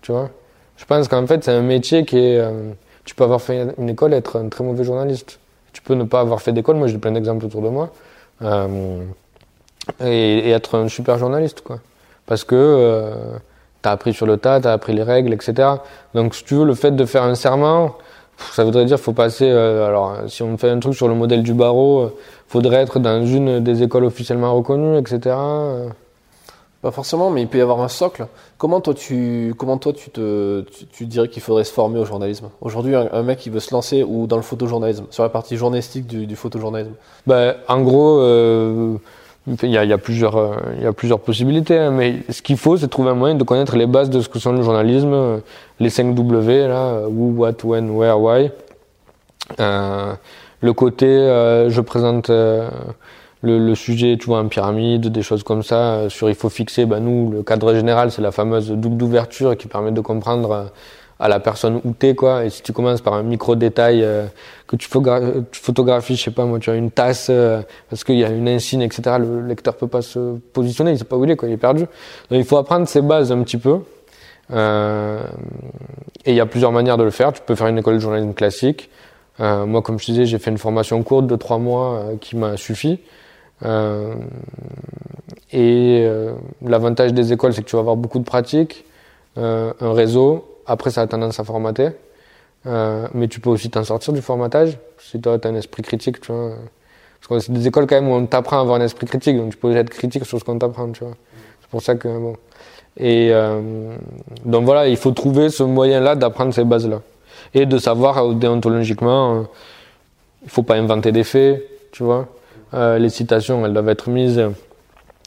A: Tu vois? Je pense qu'en fait, c'est un métier qui est... euh, tu peux avoir fait une école et être un très mauvais journaliste. Tu peux ne pas avoir fait d'école, moi j'ai plein d'exemples autour de moi, euh, et, et être un super journaliste, quoi. Parce que euh, tu as appris sur le tas, tu as appris les règles, etc. Donc, si tu veux, le fait de faire un serment, Ça voudrait dire faut passer. alors, si on fait un truc sur le modèle du barreau, faudrait être dans une des écoles officiellement reconnues, etc.
B: Pas forcément, mais il peut y avoir un socle. Comment toi tu, comment toi tu te, tu, dirais qu'il faudrait se former au journalisme? Aujourd'hui, un, mec qui veut se lancer ou dans le photojournalisme, sur la partie journalistique du, photojournalisme?
A: Ben, en gros, euh, il y, a, plusieurs, euh, y a plusieurs possibilités, hein, mais ce qu'il faut, c'est trouver un moyen de connaître les bases de ce que sont le journalisme, euh, les 5 W là, who, what, when, where, why. Euh, le côté, je présente le, le, sujet, tu vois, en pyramide, des choses comme ça. Euh, sur il faut fixer, bah, nous, le cadre général, c'est la fameuse double d'ouverture qui permet de comprendre euh, à la personne où t'es, quoi. Et si tu commences par un micro détail euh, que tu, photographies, je sais pas, moi, tu as une tasse parce qu'il y a une insigne, etc. Le lecteur peut pas se positionner, il sait pas où il est, quoi. Il est perdu. Donc il faut apprendre ses bases un petit peu. Euh, et il y a plusieurs manières de le faire. Tu peux faire une école de journalisme classique. Moi, comme je disais, j'ai fait une formation courte de trois mois qui m'a suffi. Euh, et euh, l'avantage des écoles, c'est que tu vas avoir beaucoup de pratiques, euh, un réseau. Après, ça a tendance à formater. mais tu peux aussi t'en sortir du formatage si tu as un esprit critique, tu vois. Parce que c'est des écoles quand même où on t'apprend à avoir un esprit critique, donc tu peux être critique sur ce qu'on t'apprend, tu vois. C'est pour ça que bon. Et donc voilà, il faut trouver ce moyen-là d'apprendre ces bases-là et de savoir déontologiquement, il faut pas inventer des faits, tu vois. Euh, les citations, elles doivent être mises.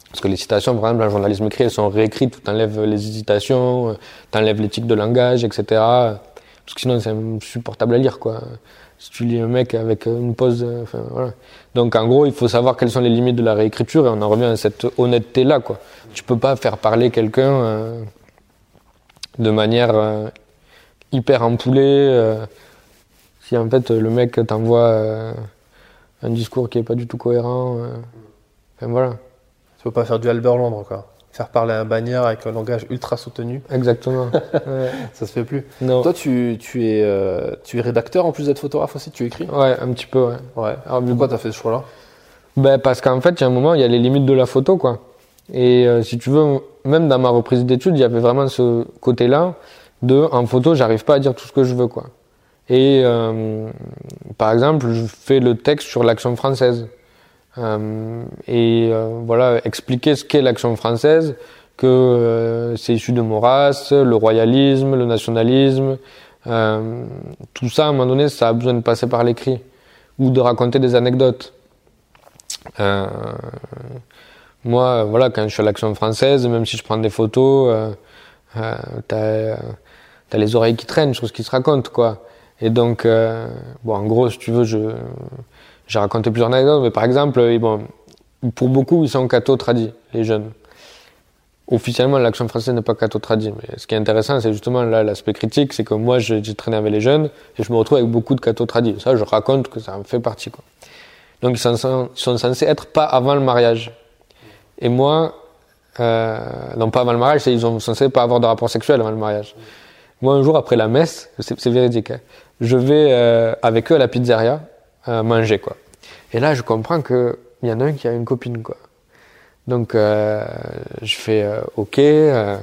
A: Parce que les citations, par exemple, en journalisme écrit, elles sont réécrites, tu enlèves les hésitations, tu enlèves l'éthique de langage, etc. Parce que sinon, c'est insupportable à lire, quoi. Si tu lis un mec avec une pause, enfin, voilà. Donc, en gros, il faut savoir quelles sont les limites de la réécriture et on en revient à cette honnêteté-là, quoi. Tu peux pas faire parler quelqu'un euh, de manière euh, hyper empoulée si en fait le mec t'envoie un discours qui est pas du tout cohérent. Euh. Enfin, voilà.
B: Tu peux pas faire du Albert Londres, quoi. Faire parler un bagnard avec un langage ultra soutenu.
A: Exactement. [LAUGHS]
B: Ça se fait plus. Non. Toi, tu, tu, es, euh, tu es rédacteur en plus d'être photographe aussi, tu écris?
A: Ouais, un petit peu, ouais.
B: ouais. Alors, pourquoi tu as fait ce choix-là?
A: Ben, Parce qu'en fait, il y a un moment, il y a les limites de la photo, quoi. Et euh, si tu veux, même dans ma reprise d'études, il y avait vraiment ce côté-là de, en photo, j'arrive pas à dire tout ce que je veux, quoi. Et euh, par exemple, je fais le texte sur l'action française. Euh, et euh, voilà, expliquer ce qu'est l'action française, que c'est issu de Maurras, le royalisme, le nationalisme. tout ça, à un moment donné, ça a besoin de passer par l'écrit ou de raconter des anecdotes. moi, voilà, quand je suis à l'action française, même si je prends des photos, t'as as les oreilles qui traînent sur ce qui se raconte, quoi. Et donc, euh, bon, en gros, si tu veux, je, j'ai raconté plusieurs anecdotes, mais par exemple, bon, pour beaucoup, ils sont catho tradis, les jeunes. Officiellement, l'action française n'est pas catho tradis, mais ce qui est intéressant, c'est justement là l'aspect critique, c'est que moi, j'ai traîné avec les jeunes et je me retrouve avec beaucoup de catho tradis. Ça, je raconte que ça en fait partie. Donc, ils sont, sont censés être pas avant le mariage. Et moi, euh, non pas avant le mariage, ils sont censés pas avoir de rapport sexuel avant le mariage. Moi, un jour après la messe, c'est véridique, hein, je vais euh, avec eux à la pizzeria euh, manger, quoi. Et là, je comprends qu'il y en a un qui a une copine, quoi. Donc, euh, je fais OK, je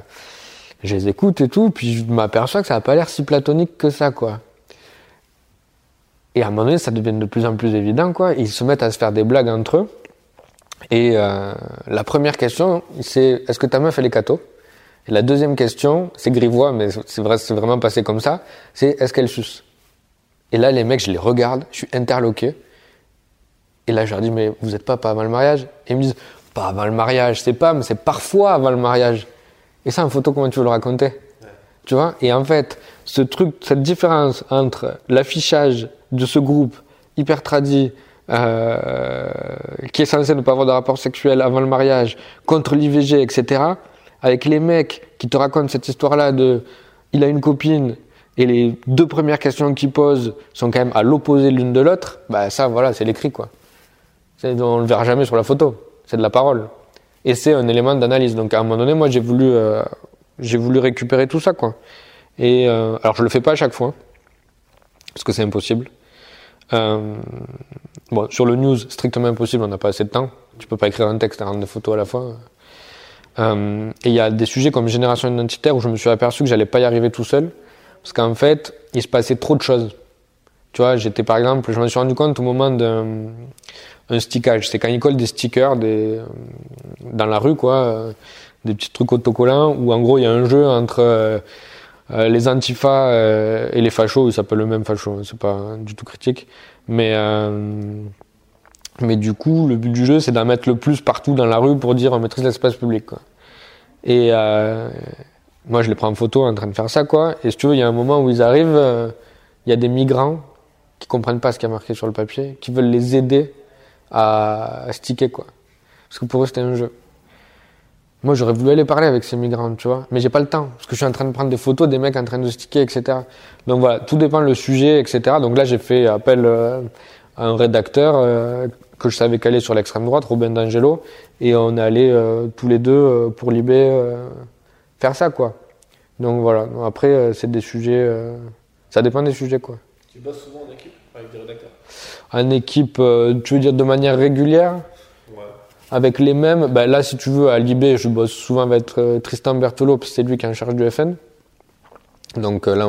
A: les écoute et tout, puis je m'aperçois que ça n'a pas l'air si platonique que ça, quoi. Et à un moment donné, ça devient de plus en plus évident, quoi. Ils se mettent à se faire des blagues entre eux. Et la première question, c'est est-ce que ta meuf, elle est cato et la deuxième question, c'est grivois, mais c'est vrai, c'est vraiment passé comme ça, c'est est-ce qu'elle suce? Et là, les mecs, je les regarde, je suis interloqué. Et là, je leur dis, mais vous n'êtes pas pas avant le mariage? Et ils me disent, pas avant le mariage, c'est pas, mais c'est parfois avant le mariage. Et ça, en photo, comment tu veux le raconter? Tu vois? Et en fait, ce truc, cette différence entre l'affichage de ce groupe hyper tradit, euh, qui est censé ne pas avoir de rapport sexuel avant le mariage, contre l'IVG, etc., avec les mecs qui te racontent cette histoire-là de il a une copine et les deux premières questions qu'il pose sont quand même à l'opposé l'une de l'autre, bah ça voilà, c'est l'écrit quoi. On le verra jamais sur la photo, c'est de la parole. Et c'est un élément d'analyse. Donc à un moment donné, moi j'ai voulu euh, voulu récupérer tout ça quoi. Et euh, alors je le fais pas à chaque fois parce que c'est impossible. Euh, bon, sur le news, strictement impossible, on n'a pas assez de temps. Tu peux pas écrire un texte et rendre des photos à la fois. Et il y a des sujets comme génération identitaire où je me suis aperçu que j'allais pas y arriver tout seul, parce qu'en fait, il se passait trop de choses. Tu vois, j'étais par exemple, je me suis rendu compte au moment d'un un stickage. C'est quand ils collent des stickers dans la rue, quoi, euh, des petits trucs autocollants où en gros il y a un jeu entre euh, euh, les antifas et les fachos. Ils s'appellent le même facho, hein, c'est pas du tout critique. Mais mais du coup, le but du jeu, c'est d'en mettre le plus partout dans la rue pour dire on maîtrise l'espace public. Quoi. Et moi, je les prends en photo en train de faire ça, quoi. Et si tu veux, il y a un moment où ils arrivent, il y a des migrants qui comprennent pas ce qui a marqué sur le papier, qui veulent les aider à, sticker, quoi. Parce que pour eux, c'était un jeu. Moi, j'aurais voulu aller parler avec ces migrants, tu vois, mais j'ai pas le temps, parce que je suis en train de prendre des photos des mecs en train de sticker, etc. Donc voilà, tout dépend le sujet, etc. Donc là, j'ai fait appel euh, à un rédacteur euh, que je savais caler sur l'extrême droite, Robin D'Angelo, et on est allé euh, tous les deux pour Libé faire ça, quoi. Donc voilà. Après, c'est des sujets, ça dépend des sujets, quoi.
B: Tu bosses souvent en équipe avec des rédacteurs?
A: En équipe, euh, tu veux dire de manière régulière? Ouais. Avec les mêmes ben Là, si tu veux, à Libé, je bosse souvent avec euh, Tristan Bertolo, c'est lui qui est en charge du FN. Donc euh, là,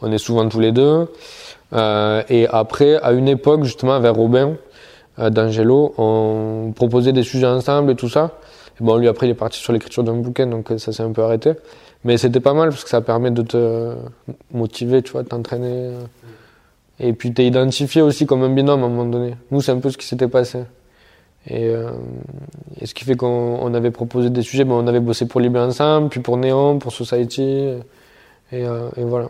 A: on, est souvent tous les deux. et après, à une époque, justement, avec Robin d'Angelo, on proposait des sujets ensemble et tout ça. Bon, lui, après, il est parti sur l'écriture d'un bouquin, donc ça s'est un peu arrêté. Mais c'était pas mal parce que ça permet de te motiver, tu vois, t'entraîner. Et puis t'es identifié aussi comme un binôme à un moment donné. Nous, c'est un peu ce qui s'était passé. Et, euh, et, ce qui fait qu'on avait proposé des sujets, ben, on avait bossé pour Libé ensemble, puis pour Néon, pour Society, et, euh, et voilà.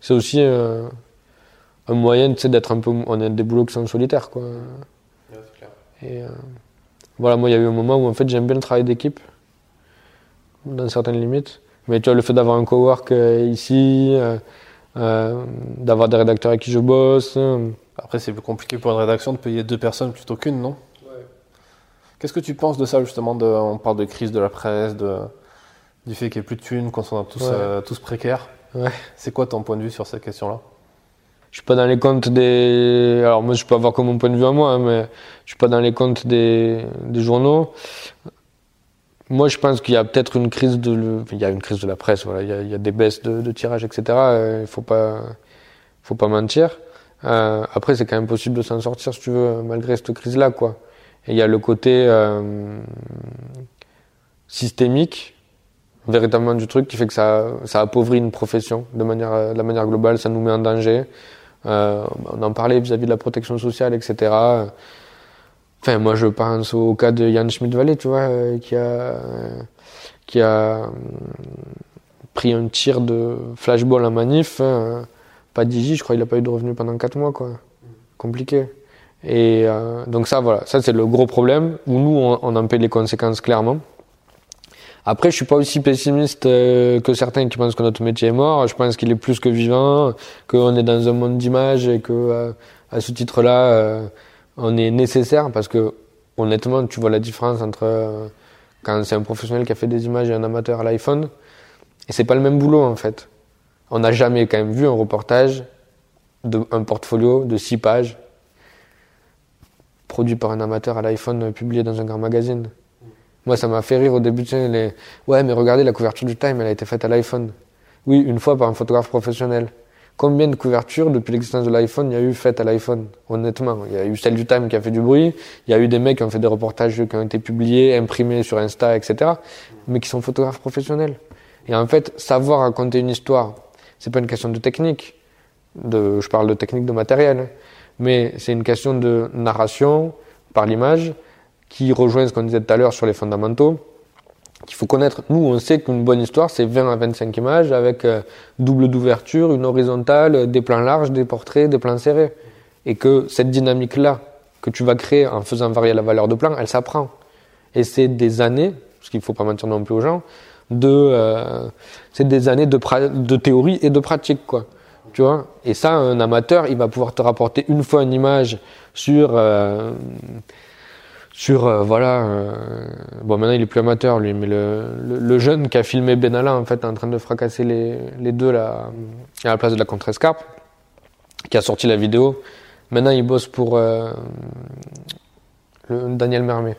A: C'est aussi euh, un moyen d'être un peu. On a des boulots qui sont solitaires, quoi. Ouais, clair. Et euh, voilà, moi, il y a eu un moment où en fait j'aime bien le travail d'équipe, dans certaines limites. Mais tu vois, le fait d'avoir un cowork euh, ici, euh, d'avoir des rédacteurs avec qui je bosse.
B: Après, c'est plus compliqué pour une rédaction de payer deux personnes plutôt qu'une, non? Ouais. Qu'est-ce que tu penses de ça, justement de, On parle de crise de la presse, de, du fait qu'il n'y ait plus de thunes, qu'on soit tous, euh, tous précaires. Ouais. C'est quoi ton point de vue sur cette question-là
A: je suis pas dans les comptes des. Alors moi, je peux avoir comme mon point de vue à moi, hein, mais je suis pas dans les comptes des, des journaux. Moi, je pense qu'il y a peut-être une crise de, il y a une crise de la presse. Voilà, il y a, il y a des baisses de, de tirage, etc. Euh, il faut pas, faut pas mentir. Euh, après, c'est quand même possible de s'en sortir, si tu veux, malgré cette crise-là, quoi. Et il y a le côté euh, systémique, véritablement du truc, qui fait que ça, ça appauvrit une profession de manière, de la manière globale. Ça nous met en danger. Euh, on en parlait vis-à-vis -vis de la protection sociale, etc. Enfin, moi, je pense au cas de Jan Schmidt-Vallée, tu vois, euh, qui a, qui a euh, pris un tir de flashball en manif. Hein, pas d'IJ, je crois qu'il n'a pas eu de revenu pendant 4 mois, quoi. Compliqué. Et euh, donc ça, voilà, ça c'est le gros problème, où nous, on, on, en paie les conséquences clairement. Après, je suis pas aussi pessimiste que certains qui pensent que notre métier est mort. Je pense qu'il est plus que vivant, qu'on est dans un monde d'image et que à ce titre-là, on est nécessaire parce que honnêtement, tu vois la différence entre euh, quand c'est un professionnel qui a fait des images et un amateur à l'iPhone, et c'est pas le même boulot en fait. On n'a jamais quand même vu un reportage d'un portfolio de six pages produit par un amateur à l'iPhone publié dans un grand magazine. Moi, ça m'a fait rire au début. Les... Ouais, mais regardez, la couverture du Time, elle a été faite à l'iPhone. Oui, une fois par un photographe professionnel. Combien de couvertures depuis l'existence de l'iPhone il y a eu faites à l'iPhone? Honnêtement, il y a eu celle du Time qui a fait du bruit, il y a eu des mecs qui ont fait des reportages qui ont été publiés, imprimés sur Insta, etc. Mais qui sont photographes professionnels. Et en fait, savoir raconter une histoire, c'est pas une question de technique. De, je parle de technique de matériel, mais c'est une question de narration par l'image qui rejoint ce qu'on disait tout à l'heure sur les fondamentaux qu'il faut connaître. Nous, on sait qu'une bonne histoire, c'est 20 à 25 images avec euh, double d'ouverture, une horizontale, des plans larges, des portraits, des plans serrés. Et que cette dynamique-là que tu vas créer en faisant varier la valeur de plan, elle s'apprend. Et c'est des années, parce qu'il ne faut pas mentir non plus aux gens, de, euh, c'est des années de, théorie et de pratique, quoi. Tu vois? Et ça, un amateur, il va pouvoir te rapporter une fois une image sur euh, sur euh, voilà euh, bon maintenant il est plus amateur lui mais le, le, jeune qui a filmé Benalla en fait en train de fracasser les, les deux là à la place de la contre-escarpe qui a sorti la vidéo. Maintenant il bosse pour euh, le, Daniel Mermet.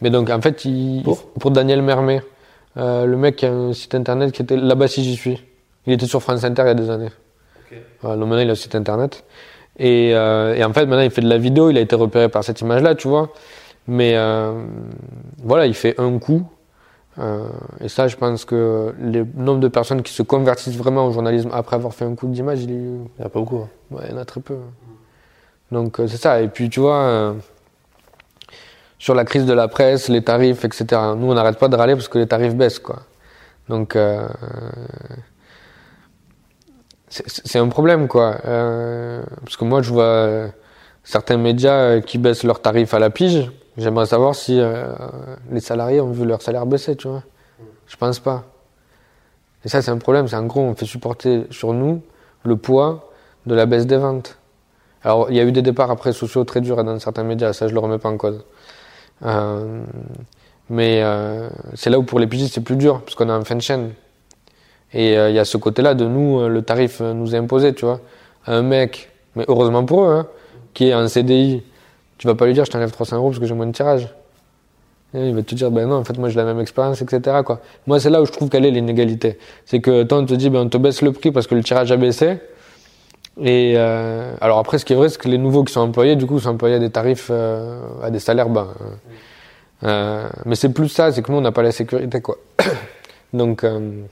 A: Mais donc en fait il, pour, Daniel Mermet le mec qui a un site internet qui était là-bas si j'y suis. Il était sur France Inter il y a des années. Okay. voilà, donc maintenant il a un site internet. Et, euh, et, en fait, maintenant, il fait de la vidéo, il a été repéré par cette image-là, tu vois. Mais euh, voilà, il fait un coup. Euh, et ça, je pense que le nombre de personnes qui se convertissent vraiment au journalisme après avoir fait un coup d'image, il
B: n'y a pas beaucoup. Hein.
A: Ouais, il y en a très peu. Donc euh, c'est ça. Et puis tu vois, sur la crise de la presse, les tarifs, etc. Nous, on n'arrête pas de râler parce que les tarifs baissent, quoi. Donc euh, c'est un problème, quoi. Euh, parce que moi, je vois certains médias qui baissent leurs tarifs à la pige. J'aimerais savoir si euh, les salariés ont vu leur salaire baisser, tu vois. Je pense pas. Et ça, c'est un problème. C'est en gros, on fait supporter sur nous le poids de la baisse des ventes. Alors, il y a eu des départs après sociaux très durs dans certains médias, ça, je le remets pas en cause. Euh, mais euh, c'est là où pour les pigistes, c'est plus dur, parce qu'on est en fin de chaîne. Et il y a ce côté-là de nous, le tarif nous est imposé, tu vois. Un mec, mais heureusement pour eux, hein, qui est en CDI, tu vas pas lui dire je t'enlève 300 euros parce que j'ai moins de tirage. Et il va te dire ben non, en fait moi j'ai la même expérience, etc. Quoi. Moi c'est là où je trouve qu'elle est l'inégalité. C'est que toi on te dit ben on te baisse le prix parce que le tirage a baissé. Et euh, alors après ce qui est vrai c'est que les nouveaux qui sont employés du coup sont employés à des tarifs euh, à des salaires bas. Euh, mais c'est plus ça, c'est que nous on n'a pas la sécurité quoi. [COUGHS] donc euh,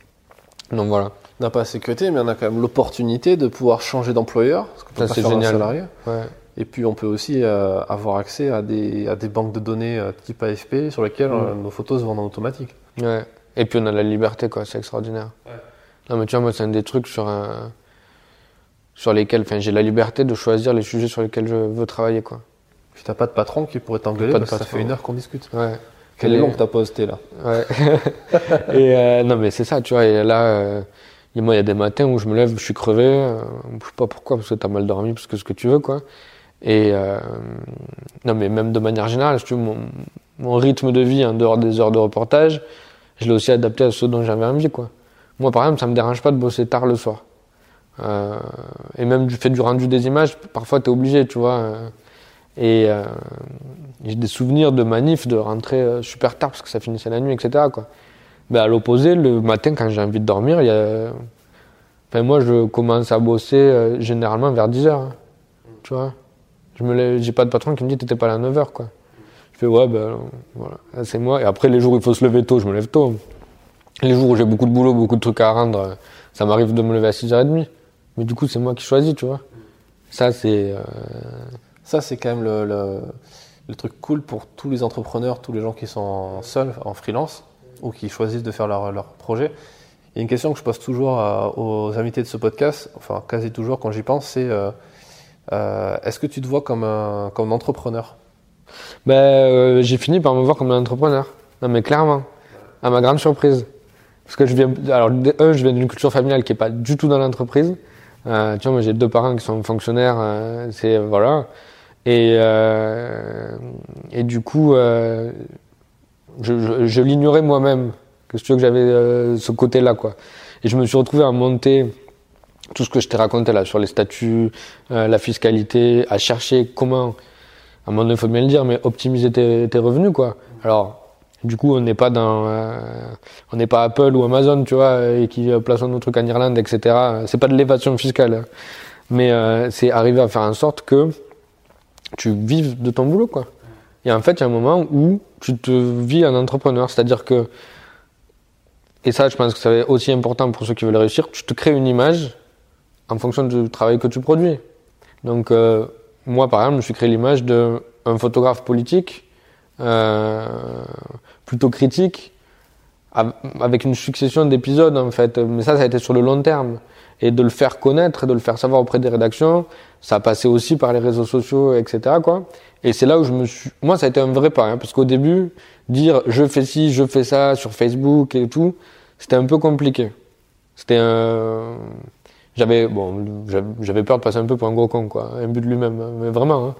A: donc voilà.
B: On n'a pas la sécurité, mais on a quand même l'opportunité de pouvoir changer d'employeur.
A: Ça c'est génial.
B: Salarié.
A: Ouais.
B: Et puis on peut aussi euh, avoir accès à des, à des banques de données euh, type AFP sur lesquelles
A: Mm.
B: euh, nos photos se vendent en automatique.
A: Ouais. Et puis on a la liberté, quoi. C'est extraordinaire.
B: Ouais.
A: Non, mais tu vois, moi, c'est un des trucs sur, un- sur lesquels, enfin, j'ai la liberté de choisir les sujets sur lesquels je veux travailler, quoi.
B: Puis t'as pas de patron qui pourrait t'engueuler
A: Pas de
B: parce que ça fait une heure qu'on discute.
A: Ouais.
B: Quelle
A: Et-
B: est longue ta pause t'es là
A: Ouais. [LAUGHS] et non, mais c'est ça, tu vois. Et là, et moi, il y a des matins où je me lève, je suis crevé. Je sais pas pourquoi, parce que t'as mal dormi, parce que ce que tu veux, quoi. Et euh, non, mais même de manière générale, si tu veux, mon, mon rythme de vie en dehors des heures de reportage, je l'ai aussi adapté à ce dont j'avais envie, quoi. Moi, par exemple, ça me dérange pas de bosser tard le soir. Euh, et même du fait du rendu des images, parfois t'es obligé, tu vois. euh, et j'ai des souvenirs de manifs, de rentrer super tard parce que ça finissait la nuit, etc. Quoi. Mais à l'opposé, le matin, quand j'ai envie de dormir, y a... moi, je commence à bosser généralement vers 10 heures. hein. Tu vois Je me j'ai pas de patron qui me dit t'étais pas là à 9 heures, quoi. Je fais ouais, ben voilà, Là, c'est moi. Et après, les jours où il faut se lever tôt, je me lève tôt. Les jours où j'ai beaucoup de boulot, beaucoup de trucs à rendre, euh, ça m'arrive de me lever à 6h30. Mais du coup, c'est moi qui choisis, tu vois. Ça, c'est. euh,
B: Ça, c'est quand même le, le, truc cool pour tous les entrepreneurs, tous les gens qui sont seuls, en freelance, ou qui choisissent de faire leur, leur projet. Il y a une question que je pose toujours à- aux invités de ce podcast, enfin quasi toujours quand j'y pense, c'est euh, euh, est-ce que tu te vois comme un, comme un entrepreneur?
A: Ben, euh, j'ai fini par me voir comme un entrepreneur. Non, mais clairement, à ma grande surprise. Parce que je viens, alors, un, je viens d'une culture familiale qui est pas du tout dans l'entreprise. Euh, tu vois, moi, j'ai deux parents qui sont fonctionnaires, euh, c'est, voilà. Et, euh, et du coup, euh, je, je, je l'ignorais moi-même. Que tu veux que j'avais euh, ce côté-là, quoi. Et je me suis retrouvé à monter tout ce que je t'ai raconté là sur les statuts, euh, la fiscalité, à chercher comment à un moment donné, il faut bien le dire, mais optimiser tes, revenus, quoi. Alors, du coup, on n'est pas dans, euh, on n'est pas Apple ou Amazon, tu vois, et qui euh, plaçons nos trucs en Irlande, etc. C'est pas de l'évasion fiscale, hein. mais euh, c'est arriver à faire en sorte que tu vives de ton boulot, quoi. Et en fait, il y a un moment où tu te vis un entrepreneur, c'est-à-dire que, et ça, je pense que c'est aussi important pour ceux qui veulent réussir, tu te crées une image en fonction du travail que tu produis. Donc, euh, moi, par exemple, je me suis créé l'image d'un photographe politique, euh, plutôt critique, av- avec une succession d'épisodes, en fait. Mais ça, ça a été sur le long terme. Et de le faire connaître, de le faire savoir auprès des rédactions, ça a passé aussi par les réseaux sociaux, etc., quoi. Et c'est là où je me suis, moi, ça a été un vrai pas, hein, parce qu'au début, dire je fais ci, je fais ça sur Facebook et tout, c'était un peu compliqué. C'était un, j'avais bon j'avais- peur de passer un peu pour un gros con quoi. Un but de lui-même hein, mais vraiment hein.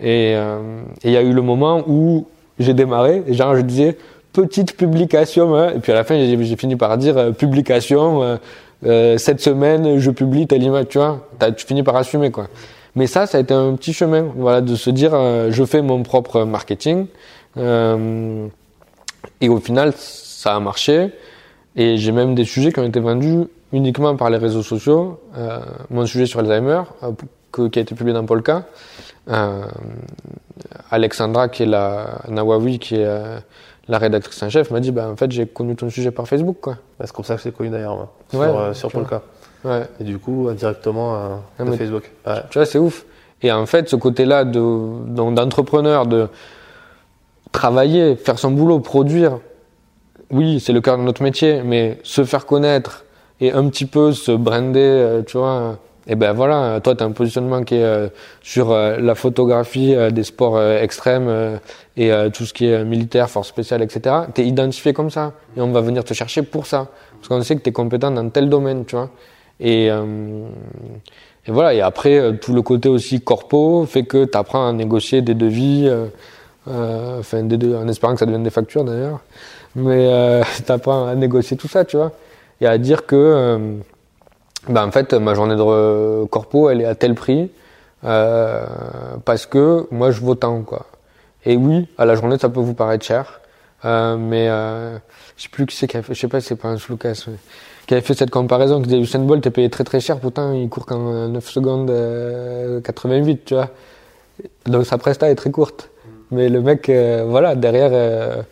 A: et euh, et il y a eu le moment où j'ai démarré et genre je disais petite publication hein, et puis à la fin j'ai fini par dire euh, publication euh, euh, cette semaine je publie telle image tu vois. T'as- tu finis par assumer quoi. Mais ça ça a été un petit chemin voilà de se dire je fais mon propre marketing et au final ça a marché. Et j'ai même des sujets qui ont été vendus uniquement par les réseaux sociaux. Euh, mon sujet sur Alzheimer, euh, que, qui a été publié dans Polka. Euh, Alexandra, qui est la Nawawi, qui est euh, la rédactrice en chef, m'a dit bah, en fait, j'ai connu ton sujet par Facebook. Quoi.
B: Bah, c'est comme ça que c'est connu d'ailleurs, moi, sur,
A: Ouais,
B: euh, sur
A: vois.
B: Polka.
A: Ouais.
B: Et du coup, euh, directement euh,
A: Ah,
B: de
A: mais-
B: Facebook. Ouais.
A: Tu vois, c'est ouf. Et en fait, ce côté-là de, d'entrepreneur, de travailler, faire son boulot, produire, oui, c'est le cœur de notre métier, mais se faire connaître et un petit peu se brander, euh, tu vois. Et ben voilà, toi, tu as un positionnement qui est euh, sur euh, la photographie des sports extrêmes et tout ce qui est militaire, force spéciale, etc. Tu es identifié comme ça. Et on va venir te chercher pour ça. Parce qu'on sait que tu es compétent dans tel domaine, tu vois. Et, voilà, et après, tout le côté aussi corpo fait que tu apprends à négocier des devis, enfin, des de- en espérant que ça devienne des factures d'ailleurs, mais [LAUGHS] tu apprends à négocier tout ça, tu vois, et à dire que, euh, ben, en fait, ma journée de corpo, elle est à tel prix, euh, parce que moi, je vaux tant, quoi. Et oui, à la journée, ça peut vous paraître cher, euh, mais euh, je sais plus qui c'est qui a fait, je sais pas si c'est pas un Lucas, mais- qui avait fait cette comparaison, qui disait Usain Bolt est payé très très cher, pourtant il court qu'en euh, 9 secondes euh, 88, tu vois. Donc sa presta est très courte. Mais le mec, euh, voilà, derrière, euh,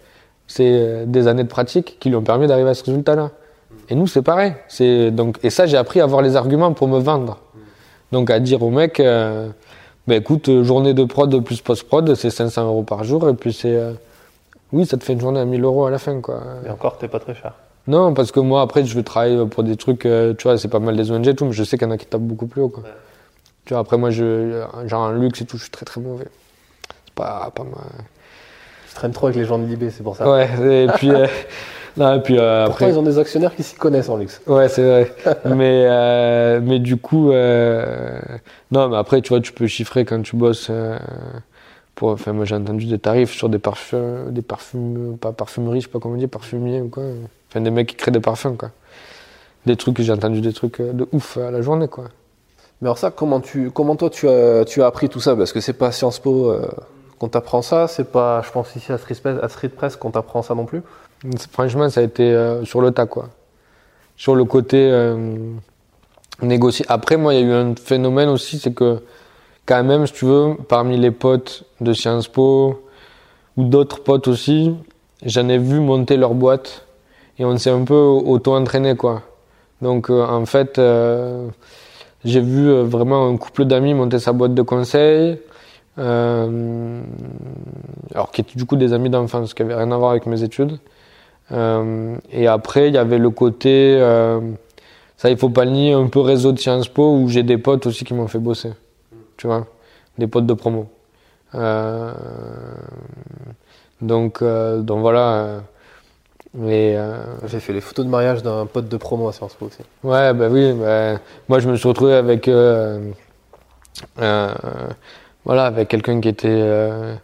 A: c'est euh, des années de pratique qui lui ont permis d'arriver à ce résultat-là. Et nous, c'est pareil. C'est donc et ça, j'ai appris à avoir les arguments pour me vendre. Donc à dire au mec, euh, ben écoute, euh, journée de prod plus post-prod, c'est 500 euros par jour, et puis c'est, euh, oui, ça te fait une journée à 1000 euros à la fin, quoi.
B: Et encore, t'es pas très cher.
A: Non, parce que moi, après, je travaille pour des trucs, euh, tu vois, c'est pas mal des ONG et tout, mais je sais qu'il y en a qui tapent beaucoup plus haut, quoi.
B: Ouais.
A: Tu vois, après, moi, je, genre en luxe et tout, je suis très très mauvais. C'est pas, pas mal.
B: Tu traînes trop avec les gens de Libé, c'est pour ça.
A: Ouais, et puis, [LAUGHS] non, et puis euh,
B: Pourtant,
A: après.
B: ils ont des actionnaires qui s'y connaissent en luxe.
A: Ouais, c'est vrai. [LAUGHS] mais, euh, mais du coup, euh, non, mais après, tu vois, tu peux chiffrer quand tu bosses. pour, enfin, moi, j'ai entendu des tarifs sur des parfums, des parfums, pas parfumeries, je sais pas comment on dit, parfumiers ou quoi. Enfin, des mecs qui créent des parfums, quoi. Des trucs j'ai entendu des trucs de ouf à la journée, quoi.
B: Mais alors ça, comment tu, comment toi tu as, tu as appris tout ça? Parce que c'est pas Sciences Po qu'on t'apprend ça, c'est pas, je pense ici à Street Press, à Street Press qu'on t'apprend ça non plus.
A: Franchement, ça a été euh, sur le tas, quoi. Sur le côté euh, négocier. Après, moi, il y a eu un phénomène aussi, c'est que, quand même, si tu veux, parmi les potes de Sciences Po ou d'autres potes aussi, j'en ai vu monter leur boîte et on s'est un peu auto-entraîné, quoi. Donc, euh, en fait, euh, j'ai vu vraiment un couple d'amis monter sa boîte de conseil. Alors, qui étaient du coup des amis d'enfance, qui n'avaient rien à voir avec mes études. Euh, et après, il y avait le côté, euh, ça il faut pas le nier, un peu réseau de Sciences Po où j'ai des potes aussi qui m'ont fait bosser. Tu vois, des potes de promo. Euh, donc, euh, donc voilà. euh,
B: J'ai fait les photos de mariage d'un pote de promo à Sciences Po aussi.
A: Ouais, bah oui. bah, moi, je me suis retrouvé avec, voilà, avec quelqu'un qui était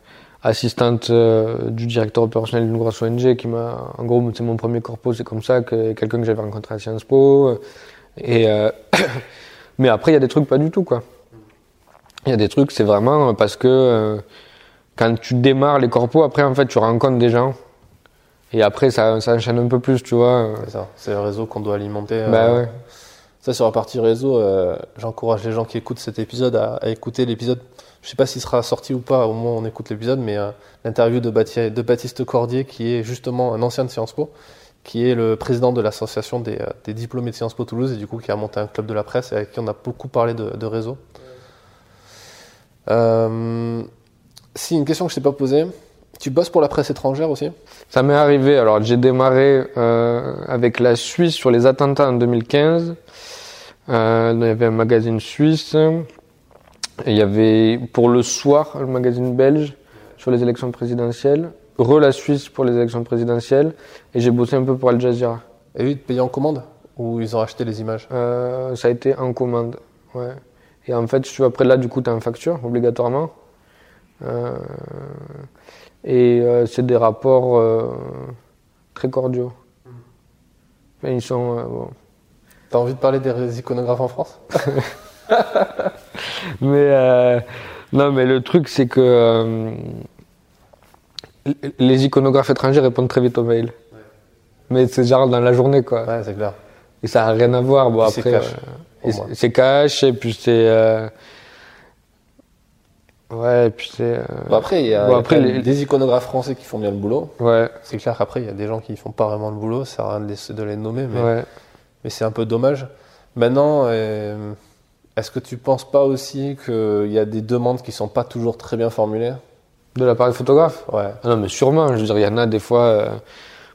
A: assistante euh, du directeur opérationnel d'une grosse ONG, qui m'a, en gros, c'est mon premier corpo, c'est comme ça que quelqu'un que j'avais rencontré à Sciences Po. Et euh, [COUGHS] mais après, il y a des trucs pas du tout, quoi. Il y a des trucs, c'est vraiment parce que euh, quand tu démarres les corpos, après, en fait, tu rencontres des gens. Et après, ça, ça enchaîne un peu plus, tu vois.
B: C'est ça, c'est le réseau qu'on doit alimenter. euh,
A: Bah ouais.
B: Ça, sur la partie réseau, euh, j'encourage les gens qui écoutent cet épisode à, à écouter l'épisode. Je sais pas s'il sera sorti ou pas au moment où on écoute l'épisode, mais euh, l'interview de, Baptiste Cordier, qui est justement un ancien de Sciences Po, qui est le président de l'association des, euh, des diplômés de Sciences Po Toulouse, et du coup qui a monté un club de la presse et avec qui on a beaucoup parlé de, réseau. Euh, si, une question que je t'ai pas posée. Tu bosses pour la presse étrangère aussi?
A: Ça m'est arrivé. Alors, j'ai démarré avec la Suisse sur les attentats en 2015. Euh, il y avait un magazine suisse. Et il y avait pour le soir le magazine belge sur les élections présidentielles. Re la Suisse pour les élections présidentielles. Et j'ai bossé un peu pour Al Jazeera.
B: Et eux, ils te payaient en commande Ou ils ont acheté les images?
A: Euh, ça a été en commande. Ouais. Et en fait, suis après là, du coup, tu as en facture, obligatoirement. Euh, et euh, c'est des rapports euh, très cordiaux. Enfin, ils sont. euh, bon.
B: T'as envie de parler des iconographes en France? [LAUGHS] [LAUGHS]
A: Mais euh, non, mais le truc, c'est que euh, les iconographes étrangers répondent très vite aux mails. Mais c'est genre dans la journée, quoi.
B: Ouais, c'est clair.
A: Et ça n'a rien à voir. Bon, après,
B: cash,
A: euh, c'est- cash, et puis c'est. euh, Ouais, et puis c'est. euh,
B: Bon, après, il y a,
A: Bon, après, les-
B: des iconographes français qui font bien le boulot.
A: Ouais,
B: C'est clair qu'après, il y a des gens qui font pas vraiment le boulot, ça sert à rien de les, de les nommer, mais,
A: ouais.
B: mais c'est un peu dommage. Maintenant, euh, est-ce que tu penses pas aussi qu'il y a des demandes qui sont pas toujours très bien formulées?
A: De la part des photographes?
B: Ouais.
A: Ah non, mais sûrement. Je veux dire, il y en a des fois. euh,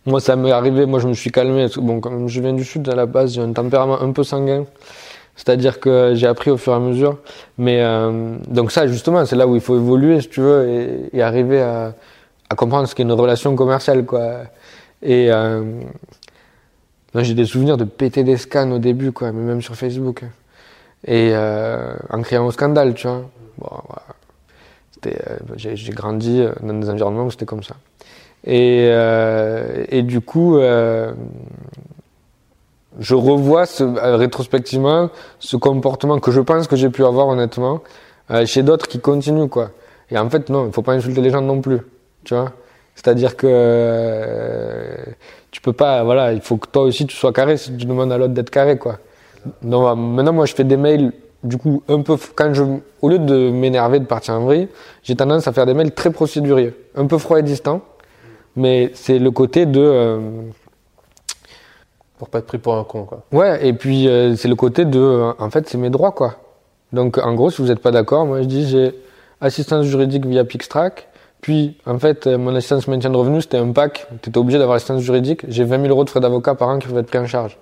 A: Moi, ça m'est arrivé. Moi, je me suis calmé. Bon, comme je viens du sud à la base, j'ai un tempérament un peu sanguin. C'est-à-dire que j'ai appris au fur et à mesure. Mais euh, donc ça, justement, c'est là où il faut évoluer, si tu veux, et, et arriver à, à comprendre ce qu'est une relation commerciale, quoi. Et euh, j'ai des souvenirs de péter des scans au début, quoi, mais même sur Facebook. Et euh, en criant au scandale, tu vois. Bon, voilà. Euh, j'ai, grandi euh, dans des environnements où c'était comme ça. Et, euh, et du coup, euh, je revois ce, euh, rétrospectivement ce comportement que je pense que j'ai pu avoir honnêtement chez d'autres qui continuent quoi. Et en fait non, il faut pas insulter les gens non plus, tu vois. C'est-à-dire que tu peux pas, voilà, il faut que toi aussi tu sois carré si tu demandes à l'autre d'être carré quoi. Donc euh, maintenant moi je fais des mails du coup un peu quand je au lieu de m'énerver de partir en vrille, j'ai tendance à faire des mails très procéduriers, un peu froid et distant, mais c'est le côté de euh,
B: Pour pas être pris pour un con, quoi.
A: Ouais, et puis euh, c'est le côté de, euh, en fait, c'est mes droits, quoi. Donc, en gros, si vous n'êtes pas d'accord, moi je dis j'ai assistance juridique via Pixtrack, puis en fait, euh, mon assistance maintien de revenus, c'était un pack, tu étais obligé d'avoir l'assistance juridique, j'ai 20 000 euros de frais d'avocat par an qui peuvent être pris en charge.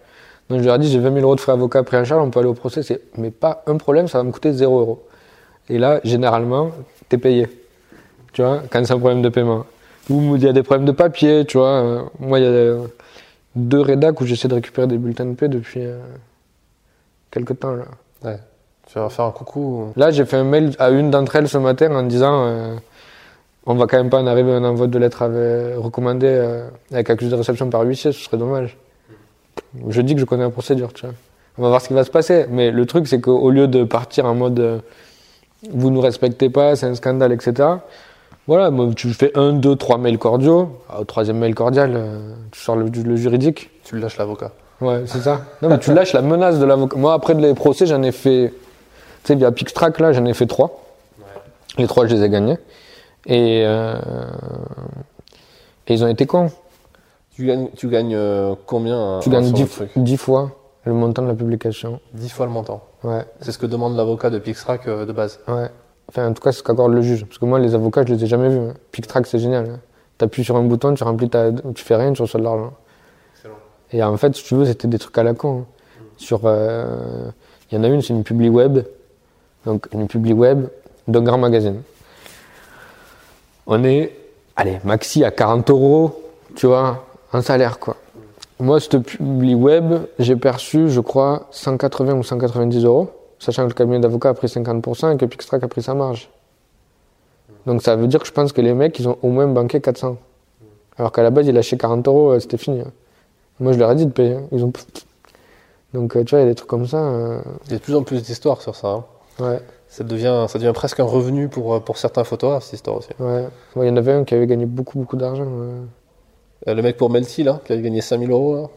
A: Donc je leur ai dit j'ai 20 000 euros de frais d'avocat pris en charge, on peut aller au procès, c'est, mais pas un problème, ça va me coûter 0 euros. Et là, généralement, t'es payé. Tu vois, quand c'est un problème de paiement. Ou il y a des problèmes de papier, tu vois. euh, Moi, il y a euh, deux rédacs où j'essaie de récupérer des bulletins de paix depuis euh, quelques temps là.
B: Ouais. Tu vas faire un coucou.
A: Là, j'ai fait un mail à une d'entre elles ce matin en disant euh, on va quand même pas en arriver à un envoi de lettres avec- recommandé euh, avec accusé de réception par huissier, ce serait dommage. Je dis que je connais la procédure, tu vois. On va voir ce qui va se passer. Mais le truc, c'est qu'au lieu de partir en mode euh, vous nous respectez pas, c'est un scandale, etc. Voilà, moi, tu fais un, deux, trois mails cordiaux. Ah, Au troisième mail cordial, euh, tu sors le, le juridique.
B: Tu lâches l'avocat.
A: Ouais, c'est ça. Non, mais tu lâches la menace de l'avocat. Moi, après les procès, j'en ai fait, tu sais, via Pixtrack, là, j'en ai fait trois. Les trois, je les ai gagnés. Et, euh, et ils ont été cons.
B: Tu gagnes, tu gagnes euh, combien
A: Tu gagnes
B: sur
A: dix,
B: le truc
A: dix fois le montant de la publication.
B: 10 fois le montant.
A: Ouais,
B: C'est ce que demande l'avocat de Pixtrack euh, de base.
A: ouais. Enfin, en tout cas, c'est ce qu'accorde le juge. Parce que moi, les avocats, je les ai jamais vus. hein. Pixtrack, c'est génial. hein. T'appuies sur un bouton, tu remplis ta, tu fais rien, tu reçois de l'argent. Et en fait, si tu veux, c'était des trucs à la con. hein. Sur, euh, il y en a une, c'est une publi web. Donc, une publi web d'un grand magazine. On est, allez, maxi à 40 euros, tu vois, un salaire, quoi. Moi, cette publi web, j'ai perçu, je crois, 180 ou 190 euros, sachant que le cabinet d'avocat a pris 50% et que Pixtrack a pris sa marge. Donc ça veut dire que je pense que les mecs, ils ont au moins banqué 400. Alors qu'à la base, ils lâchaient 40 euros, euh, c'était fini. hein. Moi, je leur ai dit de payer. hein. Ils ont... Donc, euh, tu vois, il y a des trucs comme ça. euh,
B: Il y a de plus en plus d'histoires sur ça. hein.
A: Ouais,
B: Ça, devient, ça devient presque un revenu pour, pour certains photographes, cette histoire aussi.
A: ouais. Ouais, Il y en avait un qui avait gagné beaucoup, beaucoup d'argent. ouais.
B: Euh, Le mec pour Melty, là, qui avait gagné 5000 euros là,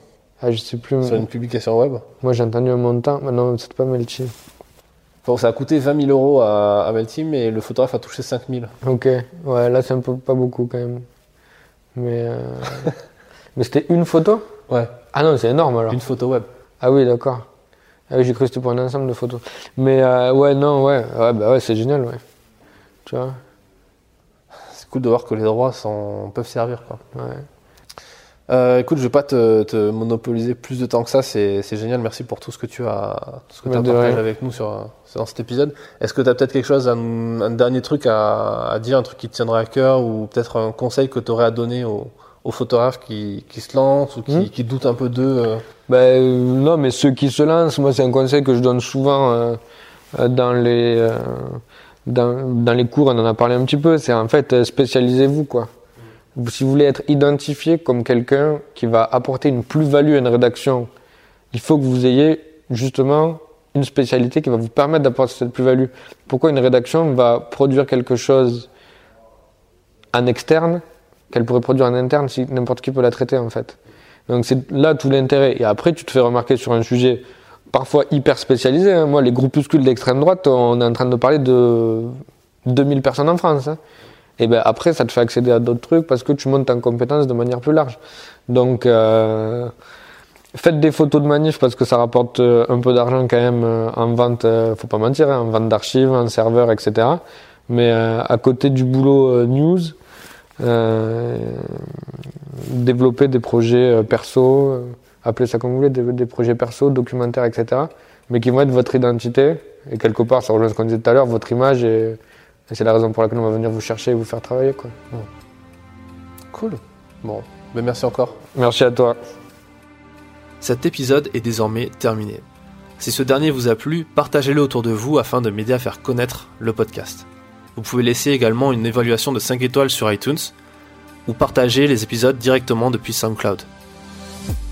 A: Ah, je sais plus.
B: sur une publication web.
A: Moi, j'ai entendu un montant. Mais non, c'était pas Melchi.
B: Bon, ça a coûté 20 000 euros à, à Melty, mais le photographe a touché 5000.
A: Ok, ouais, là, c'est un peu pas beaucoup quand même. Mais, euh, [LAUGHS] mais c'était une photo?
B: Ouais,
A: Ah non, c'est énorme alors.
B: une photo web.
A: Ah oui, d'accord. Ah oui, j'ai cru que c'était pour un ensemble de photos. Mais euh, ouais, non, ouais, ouais, bah ouais, c'est génial, ouais. Tu vois?
B: C'est cool de voir que les droits sont, peuvent servir. Quoi.
A: Ouais.
B: Euh, écoute, je vais pas te, te monopoliser plus de temps que ça. C'est génial. Merci pour tout ce que tu as, tout ce que as partagé avec nous sur, sur- dans cet épisode. Est-ce que tu as peut-être quelque chose, un, un dernier truc à, à dire, un truc qui te tiendrait à cœur, ou peut-être un conseil que tu aurais à donner aux, aux photographes qui, qui se lancent ou qui,
A: Hmm.
B: qui doutent un peu d'eux euh,
A: Ben euh, non, mais ceux qui se lancent, moi, c'est un conseil que je donne souvent euh, dans les euh, dans, dans les cours. On en a parlé un petit peu. C'est en fait spécialisez-vous, quoi. Si vous voulez être identifié comme quelqu'un qui va apporter une plus-value à une rédaction, il faut que vous ayez justement une spécialité qui va vous permettre d'apporter cette plus-value. Pourquoi une rédaction va produire quelque chose en externe qu'elle pourrait produire en interne si n'importe qui peut la traiter en fait? Donc c'est là tout l'intérêt. Et après, tu te fais remarquer sur un sujet parfois hyper spécialisé. hein. Moi, les groupuscules d'extrême droite, on est en train de parler de 2000 personnes en France. Hein. Et ben après, ça te fait accéder à d'autres trucs parce que tu montes en compétence de manière plus large. Donc, euh, faites des photos de manif parce que ça rapporte euh, un peu d'argent quand même euh, en vente, faut pas mentir, hein, en vente d'archives, en serveur, etc. Mais à côté du boulot news, développer des projets perso, appelez ça comme vous voulez, des, projets perso, documentaires, etc. Mais qui vont être votre identité. Et quelque part, ça rejoint ce qu'on disait tout à l'heure, votre image. Et, c'est la raison pour laquelle on va venir vous chercher et vous faire travailler. Quoi.
B: Cool. Bon, ben merci encore.
A: Merci à toi.
B: Cet épisode est désormais terminé. Si ce dernier vous a plu, partagez-le autour de vous afin de m'aider à faire connaître le podcast. Vous pouvez laisser également une évaluation de 5 étoiles sur iTunes ou partager les épisodes directement depuis SoundCloud.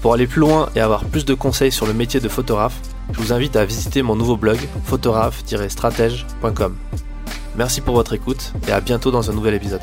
B: Pour aller plus loin et avoir plus de conseils sur le métier de photographe, je vous invite à visiter mon nouveau blog photographe-stratège.com. Merci pour votre écoute et à bientôt dans un nouvel épisode.